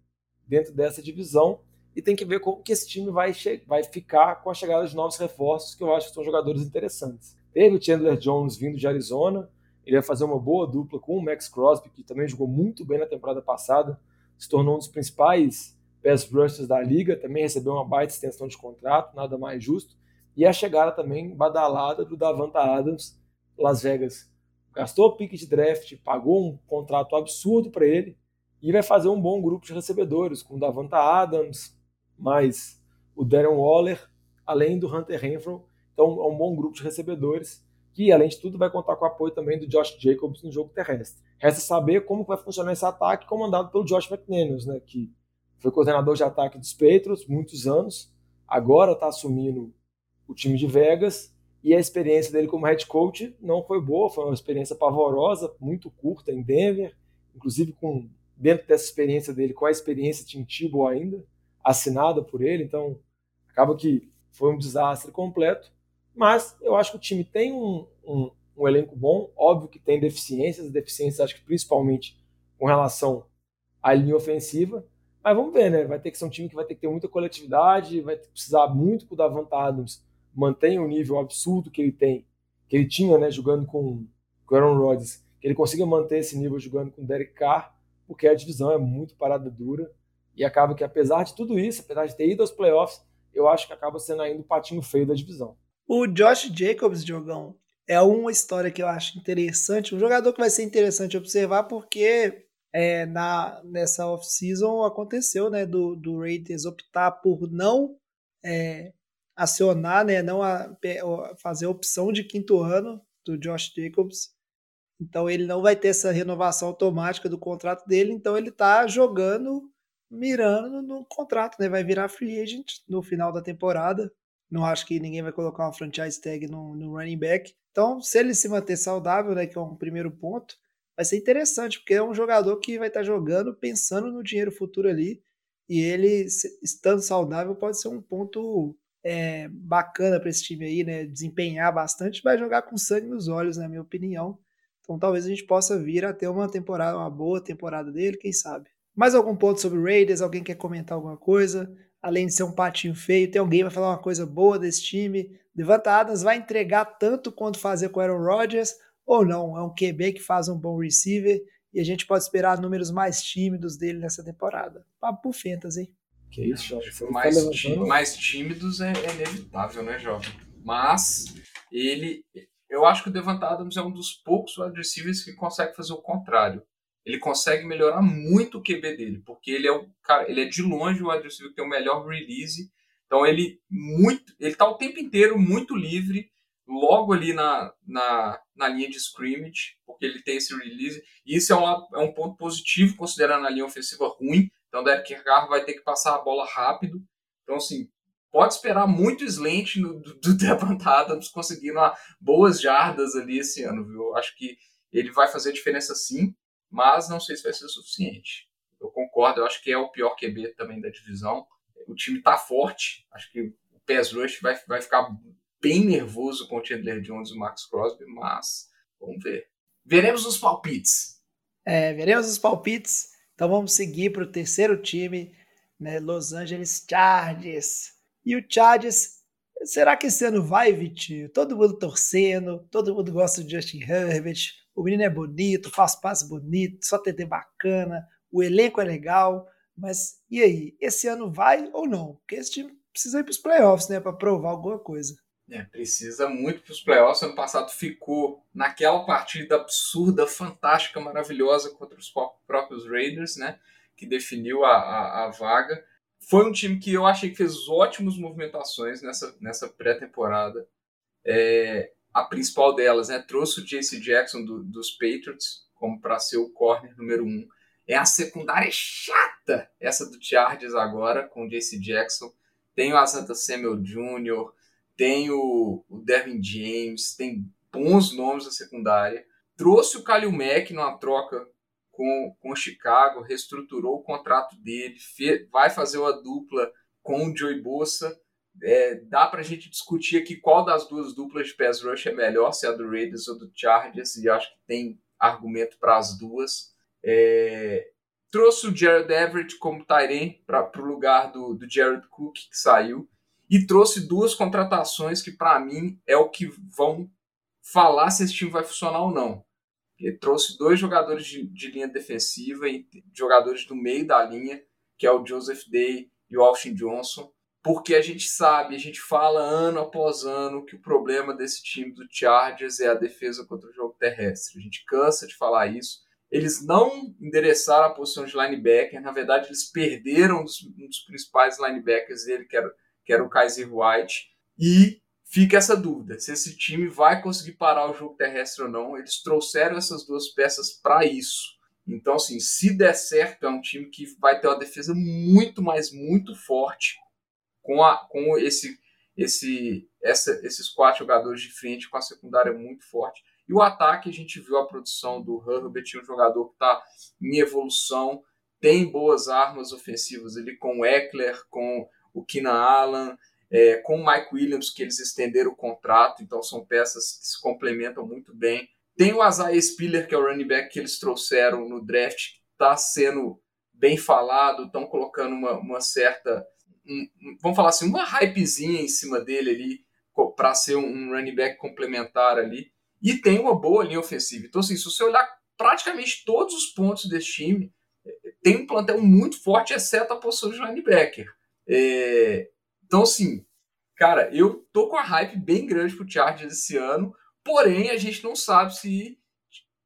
Speaker 4: dentro dessa divisão e tem que ver como que esse time vai, vai ficar com a chegada de novos reforços, que eu acho que são jogadores interessantes. Teve o Chandler Jones vindo de Arizona, ele vai fazer uma boa dupla com o Max Crosby, que também jogou muito bem na temporada passada, se tornou um dos principais pass rushers da liga, também recebeu uma baita extensão de contrato, nada mais justo. E a chegada também badalada do Davanta Adams, Las Vegas. Gastou o pique de draft, pagou um contrato absurdo para ele e vai fazer um bom grupo de recebedores, com o Davanta Adams, mais o Darren Waller, além do Hunter Renfro. Então é um bom grupo de recebedores que, além de tudo, vai contar com o apoio também do Josh Jacobs no jogo terrestre. Resta saber como vai funcionar esse ataque comandado pelo Josh McDaniels, né, que foi coordenador de ataque dos Patriots muitos anos, agora está assumindo o time de Vegas e a experiência dele como head coach não foi boa, foi uma experiência pavorosa, muito curta em Denver, inclusive com dentro dessa experiência dele, com a experiência Tim Tebow ainda, assinada por ele, então acaba que foi um desastre completo. Mas eu acho que o time tem um, um, um elenco bom, óbvio que tem deficiências, deficiências acho que principalmente com relação à linha ofensiva, mas vamos ver, né? Vai ter que ser um time que vai ter que ter muita coletividade, vai precisar muito que o Davant Adams mantenha o nível absurdo que ele tem, que ele tinha, né, jogando com, o Aaron Rodgers, que ele consiga manter esse nível jogando com o Derek Carr, porque a divisão é muito parada dura e acaba que, apesar de tudo isso, apesar de ter ido aos playoffs, eu acho que acaba sendo ainda o patinho feio da divisão.
Speaker 3: O Josh Jacobs, Diogão, é uma história que eu acho interessante, um jogador que vai ser interessante observar, porque é, na, nessa off-season aconteceu né, do, do Raiders optar por não é, acionar, né, não a, fazer a opção de quinto ano do Josh Jacobs. Então ele não vai ter essa renovação automática do contrato dele, então ele está jogando mirando no contrato, né? Vai virar free agent no final da temporada. Não acho que ninguém vai colocar uma franchise tag no, no running back. Então, se ele se manter saudável, né, que é um primeiro ponto, vai ser interessante, porque é um jogador que vai estar jogando pensando no dinheiro futuro ali. E ele, estando saudável, pode ser um ponto é, bacana para esse time aí, né? Desempenhar bastante, vai jogar com sangue nos olhos, na minha opinião. Então talvez a gente possa vir a ter uma temporada, uma boa temporada dele, quem sabe. Mais algum ponto sobre o Raiders? Alguém quer comentar alguma coisa? Além de ser um patinho feio, tem alguém vai falar uma coisa boa desse time? Devanta Adams vai entregar tanto quanto fazer com o Aaron Rodgers? ou não? É um QB que faz um bom receiver e a gente pode esperar números mais tímidos dele nessa temporada. Papo pro Fantasy.
Speaker 4: Que isso, jovem. Você
Speaker 5: mais,
Speaker 4: tá
Speaker 5: tí-
Speaker 4: levantando-
Speaker 5: mais tímidos é, é inevitável, né, jovem? Mas ele. Eu acho que o Devant Adams é um dos poucos wide receivers que consegue fazer o contrário. Ele consegue melhorar muito o QB dele, porque ele é o cara, ele é de longe o wide receiver que tem o melhor release. Então ele muito, ele tá o tempo inteiro muito livre, logo ali na, na, na linha de scrimmage, porque ele tem esse release. E isso é um, é um ponto positivo, considerando a linha ofensiva ruim. Então Derek Carr vai ter que passar a bola rápido. Então, assim, pode esperar muito slant no, do, do Devant Adams conseguindo boas jardas ali esse ano, viu? Acho que ele vai fazer diferença sim, mas não sei se vai ser o suficiente. Eu concordo, eu acho que é o pior QB também da divisão. O time tá forte, acho que o pass rush vai, vai ficar bem nervoso com o Chandler Jones e o Max Crosby, mas vamos ver. Veremos os palpites.
Speaker 3: É, veremos os palpites. Então vamos seguir para o terceiro time, né? Los Angeles Chargers. E o Chargers, será que esse ano vai, Vitinho? Todo mundo torcendo, todo mundo gosta de Justin Herbert. O menino é bonito, faz passe bonito, só TD bacana, o elenco é legal. Mas e aí? Esse ano vai ou não? Porque esse time precisa ir para os playoffs, né? Para provar alguma coisa.
Speaker 5: É, precisa muito para os playoffs. Ano passado ficou naquela partida absurda, fantástica, maravilhosa contra os pró- próprios Raiders, né? Que definiu a, a, a vaga. Foi um time que eu achei que fez ótimas movimentações nessa, nessa pré-temporada. É, a principal delas, né? Trouxe o JC Jackson do- dos Patriots como para ser o corner número um. É a secundária chata, essa do Chargers agora, com o JC Jackson. Tem o Asante Samuel Jr., tem o, o Devin James, tem bons nomes na secundária. Trouxe o Kalil Mack numa troca com, com Chicago, reestruturou o contrato dele, fe- vai fazer uma dupla com o Joey Bosa. É, dá pra gente discutir aqui qual das duas duplas de pass rush é melhor, se é a do Raiders ou do Chargers, e acho que tem argumento para as duas. É, trouxe o Jared Everett como Tyrene para o lugar do, do Jared Cook, que saiu e trouxe duas contratações que para mim é o que vão falar se esse time vai funcionar ou não. Ele trouxe dois jogadores de, de linha defensiva e jogadores do meio da linha, que é o Joseph Day e o Austin Johnson, porque a gente sabe, a gente fala ano após ano que o problema desse time do Chargers é a defesa contra o jogo terrestre. A gente cansa de falar isso. Eles não endereçaram a posição de linebacker, na verdade eles perderam um dos, um dos principais linebackers dele, que era que era o Kaiser White, e fica essa dúvida, se esse time vai conseguir parar o jogo terrestre ou não. Eles trouxeram essas duas peças para isso. Então, assim, se der certo, é um time que vai ter uma defesa muito, mas muito forte com, a, com esse, esse, essa, esses quatro jogadores de frente, com a secundária muito forte. E o ataque, a gente viu a produção do Herbert, um jogador que está em evolução, tem boas armas ofensivas ali com o Eckler, com o Keenan Allen, é, com o Mike Williams, que eles estenderam o contrato, então são peças que se complementam muito bem. Tem o Isaiah Spiller, que é o running back que eles trouxeram no draft, que está sendo bem falado, estão colocando uma, uma certa, um, vamos falar assim, uma hypezinha em cima dele ali, para ser um running back complementar ali. E tem uma boa linha ofensiva. Então, assim, se você olhar praticamente todos os pontos desse time, tem um plantel muito forte, exceto a posição de linebacker. É, então, assim, cara, eu tô com a hype bem grande pro Chargers esse ano, porém a gente não sabe se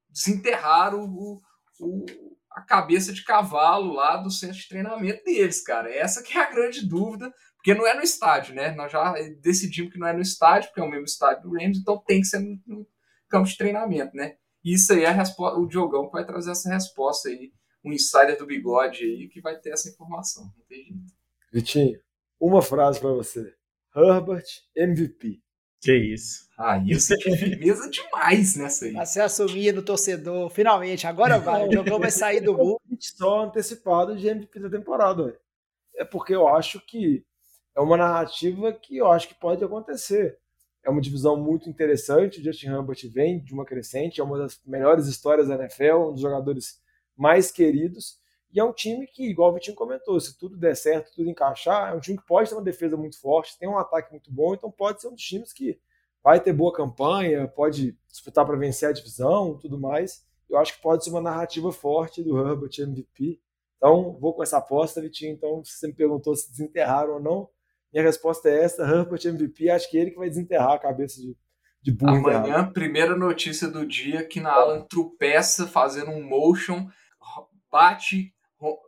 Speaker 5: desenterrar o, o, a cabeça de cavalo lá do centro de treinamento deles, cara. Essa que é a grande dúvida, porque não é no estádio, né? Nós já decidimos que não é no estádio, porque é o mesmo estádio do Rams, então tem que ser no, no campo de treinamento, né? E isso aí é o Diogão que vai trazer essa resposta aí, um insider do bigode aí que vai ter essa informação, não tem jeito.
Speaker 4: Vitinho, uma frase para você. Herbert MVP.
Speaker 6: Que isso.
Speaker 5: Ah, isso é de firmeza demais nessa aí.
Speaker 3: Pra se assumir no torcedor, finalmente, agora vai. O Diogão vai sair do gol.
Speaker 4: Só antecipado de MVP da temporada. É porque eu acho que é uma narrativa que eu acho que pode acontecer. É uma divisão muito interessante. O Justin Herbert vem de uma crescente, é uma das melhores histórias da NFL, um dos jogadores mais queridos. E é um time que, igual o Vitinho comentou, se tudo der certo, tudo encaixar, é um time que pode ter uma defesa muito forte, tem um ataque muito bom, então pode ser um dos times que vai ter boa campanha, pode disputar para vencer a divisão, tudo mais. Eu acho que pode ser uma narrativa forte do Herbert MVP. Então, vou com essa aposta, Vitinho. Então, se você me perguntou se desenterraram ou não, minha resposta é essa: Herbert MVP. Acho que é ele que vai desenterrar a cabeça de, de burro.
Speaker 5: Amanhã, primeira notícia do dia: que na Alan tropeça fazendo um motion, bate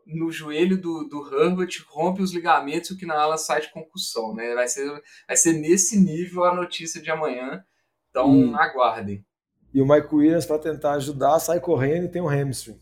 Speaker 5: no joelho do, do Herbert, rompe os ligamentos e o que na ala sai de concussão, né? Vai ser, vai ser nesse nível a notícia de amanhã. Então, hum. aguardem.
Speaker 4: E o Mike Williams, para tentar ajudar, sai correndo e tem um hamstring.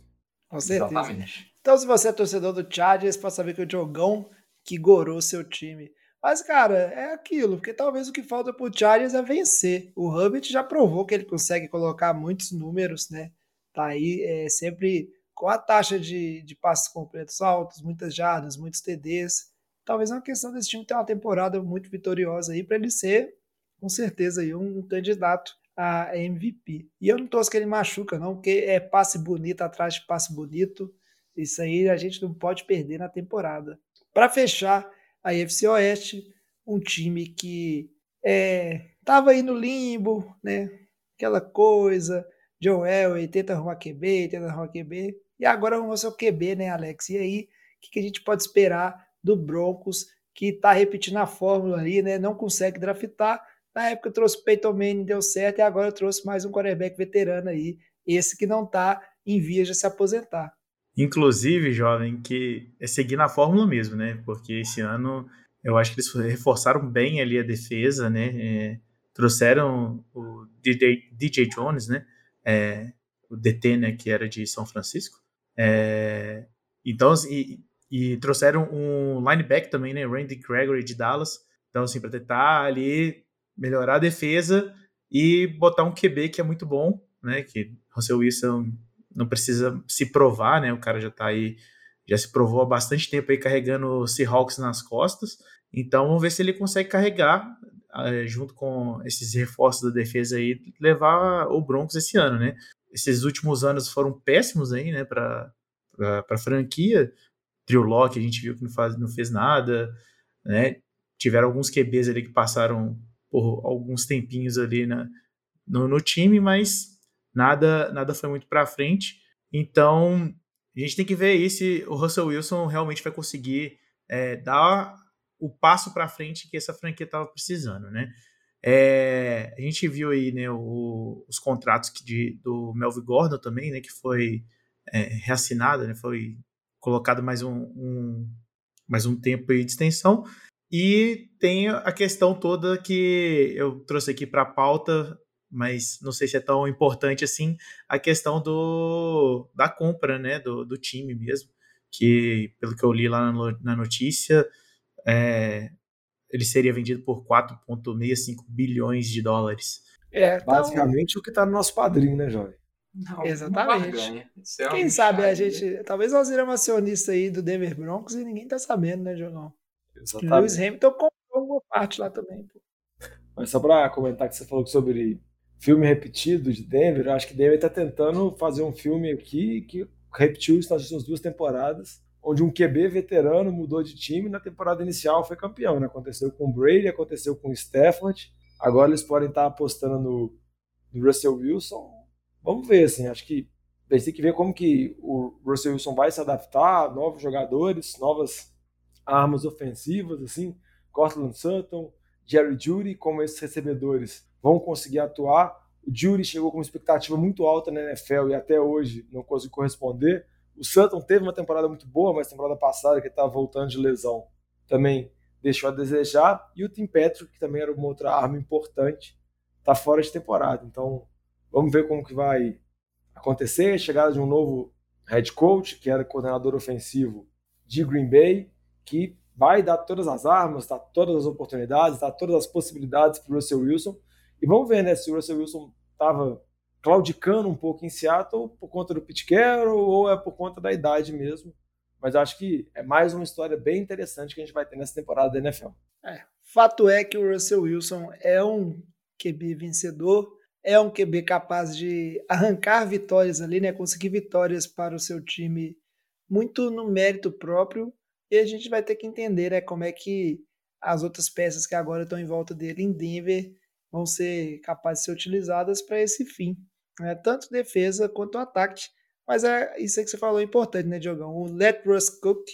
Speaker 3: Com certeza. Exatamente. Então, se você é torcedor do Chargers, pode saber que o Jogão que gorou seu time. Mas, cara, é aquilo, porque talvez o que falta pro Chargers é vencer. O Herbert já provou que ele consegue colocar muitos números, né? Tá aí é, sempre com a taxa de, de passes completos altos, muitas jardas, muitos TDs. Talvez é uma questão desse time ter uma temporada muito vitoriosa aí para ele ser, com certeza, aí, um candidato a MVP. E eu não torço que ele machuca, não, porque é passe bonito atrás de passe bonito. Isso aí a gente não pode perder na temporada. Para fechar, a FC Oeste, um time que é, tava aí no limbo, né? Aquela coisa, Joel tenta arrumar QB, tenta arrumar QB. E agora vamos ao QB, né, Alex? E aí, o que, que a gente pode esperar do Broncos, que está repetindo a fórmula ali, né? Não consegue draftar. Na época eu trouxe Peyton Manning, deu certo, e agora eu trouxe mais um quarterback veterano aí, esse que não está em vias de se aposentar.
Speaker 6: Inclusive, jovem, que é seguir na fórmula mesmo, né? Porque esse ano eu acho que eles reforçaram bem ali a defesa, né? É, trouxeram o DJ, DJ Jones, né? É, o DT, né? Que era de São Francisco. É, então, e, e, trouxeram um linebacker também, né? Randy Gregory de Dallas. Então, assim, para tentar ali melhorar a defesa e botar um QB que é muito bom, né? Que Russell Wilson não precisa se provar, né? O cara já tá aí, já se provou há bastante tempo aí carregando Seahawks nas costas. Então, vamos ver se ele consegue carregar uh, junto com esses reforços da defesa aí, levar o Broncos esse ano, né? Esses últimos anos foram péssimos aí, né, para a franquia. Drew Locke a gente viu que não, faz, não fez nada, né? Tiveram alguns QBs ali que passaram por alguns tempinhos ali na, no, no time, mas nada nada foi muito para frente. Então, a gente tem que ver aí se o Russell Wilson realmente vai conseguir é, dar o passo para frente que essa franquia estava precisando, né? É, a gente viu aí né, o, os contratos de, do Melvin Gordon também, né, que foi é, reassinado, né, foi colocado mais um, um, mais um tempo de extensão. E tem a questão toda que eu trouxe aqui para a pauta, mas não sei se é tão importante assim, a questão do, da compra né, do, do time mesmo, que pelo que eu li lá na, na notícia, é, ele seria vendido por 4,65 bilhões de dólares.
Speaker 4: É, então... basicamente o que está no nosso padrinho, né, Jovem?
Speaker 3: Não, Exatamente. É Quem sabe a gente. Talvez nós iremos acionista aí do Denver Broncos e ninguém tá sabendo, né, Jogão? Exatamente. Lewis Hamilton comprou uma parte lá também. Pô.
Speaker 4: Mas só para comentar que você falou sobre filme repetido de Denver, eu acho que Denver está tentando fazer um filme aqui que repetiu isso nas últimas duas temporadas onde um QB veterano mudou de time na temporada inicial foi campeão. Né? Aconteceu com o Brady, aconteceu com o Stafford. Agora eles podem estar apostando no, no Russell Wilson. Vamos ver, assim, acho que a gente tem que ver como que o Russell Wilson vai se adaptar, novos jogadores, novas armas ofensivas, assim, Cortland Sutton, Jerry Judy, como esses recebedores vão conseguir atuar. O Judy chegou com uma expectativa muito alta na NFL e até hoje não conseguiu corresponder. O Sutton teve uma temporada muito boa, mas temporada passada, que estava voltando de lesão, também deixou a desejar. E o Tim Patrick, que também era uma outra arma importante, está fora de temporada. Então, vamos ver como que vai acontecer. A chegada de um novo head coach, que era coordenador ofensivo de Green Bay, que vai dar todas as armas, dar todas as oportunidades, dar todas as possibilidades para o Russell Wilson. E vamos ver né, se o Russell Wilson estava claudicando um pouco em Seattle por conta do Pete Carroll ou é por conta da idade mesmo. Mas acho que é mais uma história bem interessante que a gente vai ter nessa temporada da NFL.
Speaker 3: É, fato é que o Russell Wilson é um QB vencedor, é um QB capaz de arrancar vitórias ali, né? Conseguir vitórias para o seu time muito no mérito próprio. E a gente vai ter que entender né, como é que as outras peças que agora estão em volta dele em Denver vão ser capazes de ser utilizadas para esse fim, né? tanto defesa quanto ataque. Mas é isso que você falou é importante, né, Diogão? O Let Russ Cook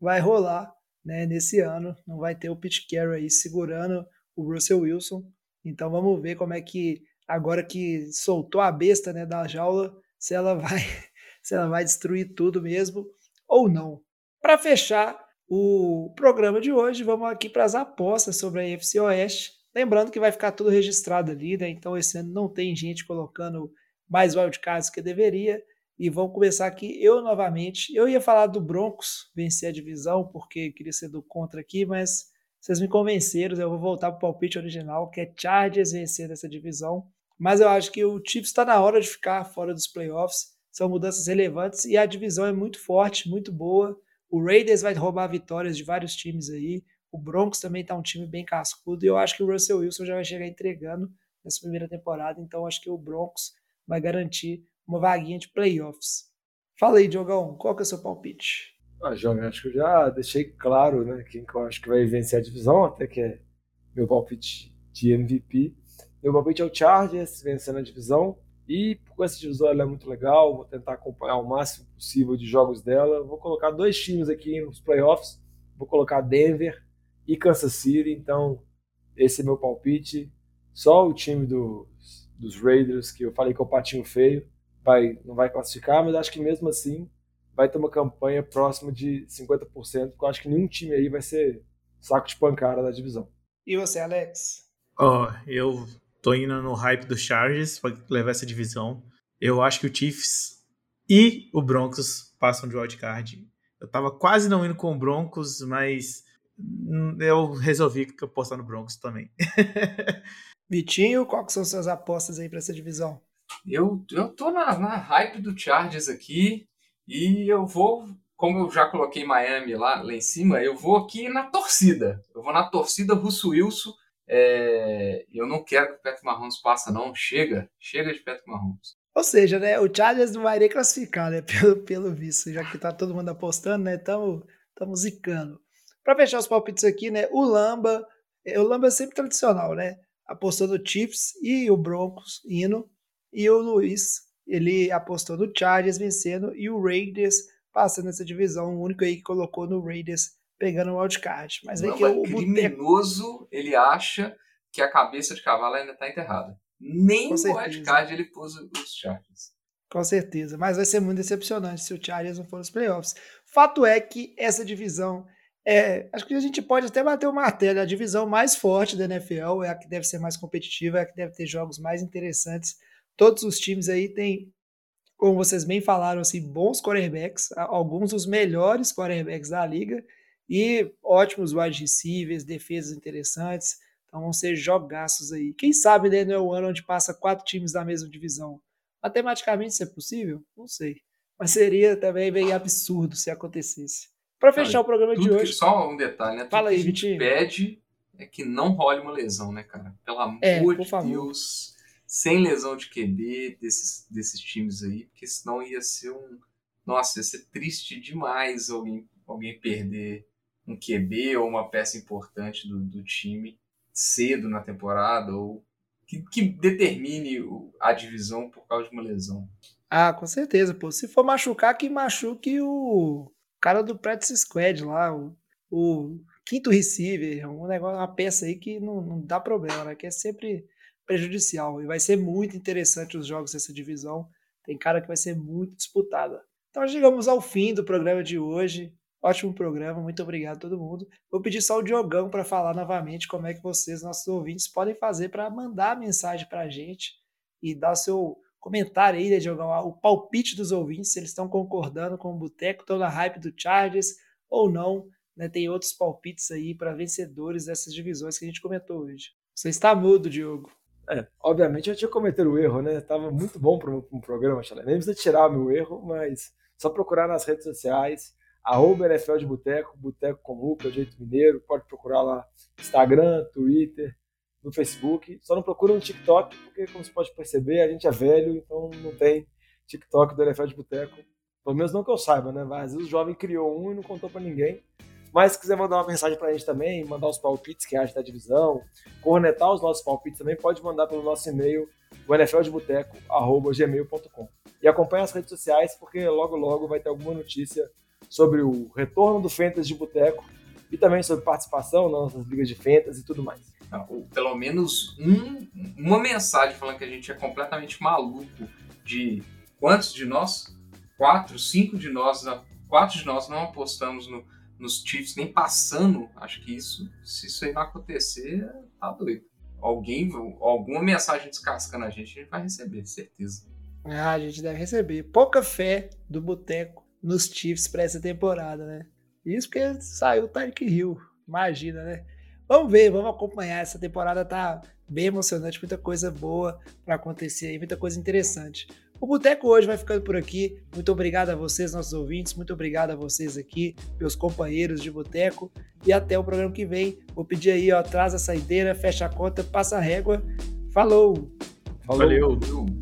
Speaker 3: vai rolar né, nesse ano, não vai ter o Pete Carroll aí segurando o Russell Wilson. Então vamos ver como é que agora que soltou a besta né, da jaula, se ela vai se ela vai destruir tudo mesmo ou não. Para fechar o programa de hoje, vamos aqui para as apostas sobre a UFC Oeste. Lembrando que vai ficar tudo registrado ali, né? Então esse ano não tem gente colocando mais wildcards que deveria. E vamos começar aqui, eu novamente. Eu ia falar do Broncos vencer a divisão, porque queria ser do contra aqui, mas vocês me convenceram, eu vou voltar para o palpite original, que é Chargers vencer essa divisão. Mas eu acho que o Chiefs está na hora de ficar fora dos playoffs. São mudanças relevantes e a divisão é muito forte, muito boa. O Raiders vai roubar vitórias de vários times aí. O Broncos também está um time bem cascudo. E eu acho que o Russell Wilson já vai chegar entregando nessa primeira temporada. Então acho que o Broncos vai garantir uma vaguinha de playoffs. Fala aí, Diogão, qual que é o seu palpite?
Speaker 4: Ah, João, acho que eu já deixei claro né, quem que eu acho que vai vencer a divisão, até que é meu palpite de MVP. Meu palpite é o Chargers vencendo a divisão. E com essa divisão ela é muito legal, vou tentar acompanhar o máximo possível de jogos dela. Vou colocar dois times aqui nos playoffs. Vou colocar Denver e Kansas City. Então, esse é meu palpite. Só o time dos, dos Raiders, que eu falei que é o patinho feio, vai, não vai classificar, mas acho que mesmo assim vai ter uma campanha próxima de 50%, porque eu acho que nenhum time aí vai ser saco de pancada da divisão.
Speaker 3: E você, Alex?
Speaker 6: Ó, oh, eu Tô indo no hype do Chargers para levar essa divisão. Eu acho que o Chiefs e o Broncos passam de wildcard. Eu tava quase não indo com o Broncos, mas eu resolvi apostar no Broncos também.
Speaker 3: Vitinho, qual que são suas apostas aí para essa divisão?
Speaker 5: Eu, eu tô na, na hype do Chargers aqui e eu vou, como eu já coloquei Miami lá, lá em cima, eu vou aqui na torcida. Eu vou na torcida Russo Wilson é, eu não quero que o Patrick Mahomes passe, não. Chega, chega de Patrick Mahomes.
Speaker 3: Ou seja, né, o Chargers não vai nem classificar, né, pelo, pelo visto, já que tá todo mundo apostando, né, estamos zicando. Para fechar os palpites aqui, né, o Lamba, é, o Lamba é sempre tradicional, né, apostou no Chiefs e o Broncos indo, e o Luiz, ele apostou no Chargers vencendo e o Raiders passando essa divisão, o único aí que colocou no Raiders pegando o wildcard. Mas aí que o
Speaker 5: criminoso, ele acha que a cabeça de cavalo ainda está enterrada. Nem o wildcard ele pôs os Chargers.
Speaker 3: Com certeza, mas vai ser muito decepcionante se o Chargers não for nos playoffs. Fato é que essa divisão é, acho que a gente pode até bater o martelo, a divisão mais forte da NFL é a que deve ser mais competitiva, é a que deve ter jogos mais interessantes. Todos os times aí têm, como vocês bem falaram, assim, bons quarterbacks, alguns dos melhores quarterbacks da liga, e ótimos wide receivers, defesas interessantes. Então vão ser jogaços aí. Quem sabe né, não é o ano onde passa quatro times da mesma divisão. Matematicamente isso é possível? Não sei. Mas seria também bem absurdo se acontecesse. Para fechar o programa de hoje.
Speaker 5: Que, só um detalhe, né?
Speaker 3: Fala aí,
Speaker 5: que a gente pede é que não role uma lesão, né, cara? Pelo amor é, de favor. Deus. Sem lesão de QB desses, desses times aí, porque senão ia ser um. Nossa, ia ser triste demais alguém, alguém perder um QB ou uma peça importante do, do time cedo na temporada ou que, que determine a divisão por causa de uma lesão.
Speaker 3: Ah, com certeza, pô. Se for machucar, que machuque o cara do practice squad lá, o, o quinto receiver, um negócio, uma peça aí que não, não dá problema, né? Que é sempre prejudicial. E vai ser muito interessante os jogos dessa divisão. Tem cara que vai ser muito disputada. Então chegamos ao fim do programa de hoje. Ótimo programa, muito obrigado a todo mundo. Vou pedir só o Diogão para falar novamente como é que vocês, nossos ouvintes, podem fazer para mandar mensagem para a gente e dar seu comentário aí, né, Diogão? O palpite dos ouvintes, se eles estão concordando com o Boteco, estão na hype do Chargers ou não. Né? Tem outros palpites aí para vencedores dessas divisões que a gente comentou hoje. Você está mudo, Diogo.
Speaker 4: É, obviamente eu tinha cometido o erro, né? Tava muito bom para um programa, Chalé. Nem precisa tirar meu erro, mas só procurar nas redes sociais arroba NFL de Boteco, Boteco com Luca, jeito mineiro, pode procurar lá Instagram, Twitter, no Facebook, só não procura no TikTok, porque como você pode perceber, a gente é velho, então não tem TikTok do de Boteco, pelo menos não que eu saiba, né, mas o jovem criou um e não contou para ninguém, Mas se quiser mandar uma mensagem pra gente também, mandar os palpites que acha da divisão, cornetar os nossos palpites também, pode mandar pelo nosso e-mail, o. E acompanhe as redes sociais, porque logo logo vai ter alguma notícia sobre o retorno do Fantasy de Boteco e também sobre participação nas nossas ligas de Fantasy e tudo mais.
Speaker 5: Ou pelo menos um, uma mensagem falando que a gente é completamente maluco de quantos de nós? Quatro, cinco de nós, quatro de nós não apostamos no, nos Chiefs nem passando. Acho que isso, se isso aí não acontecer, tá doido. Alguém, alguma mensagem descascando a gente, a gente vai receber, certeza.
Speaker 3: Ah, a gente deve receber. Pouca fé do Boteco nos Chiefs para essa temporada, né? Isso porque saiu o Tyreek Hill. Imagina, né? Vamos ver, vamos acompanhar. Essa temporada tá bem emocionante, muita coisa boa para acontecer aí, muita coisa interessante. O Boteco hoje vai ficando por aqui. Muito obrigado a vocês, nossos ouvintes. Muito obrigado a vocês aqui, meus companheiros de Boteco. E até o programa que vem. Vou pedir aí, ó, traz a saideira, fecha a conta, passa a régua. Falou!
Speaker 6: Falou. Valeu!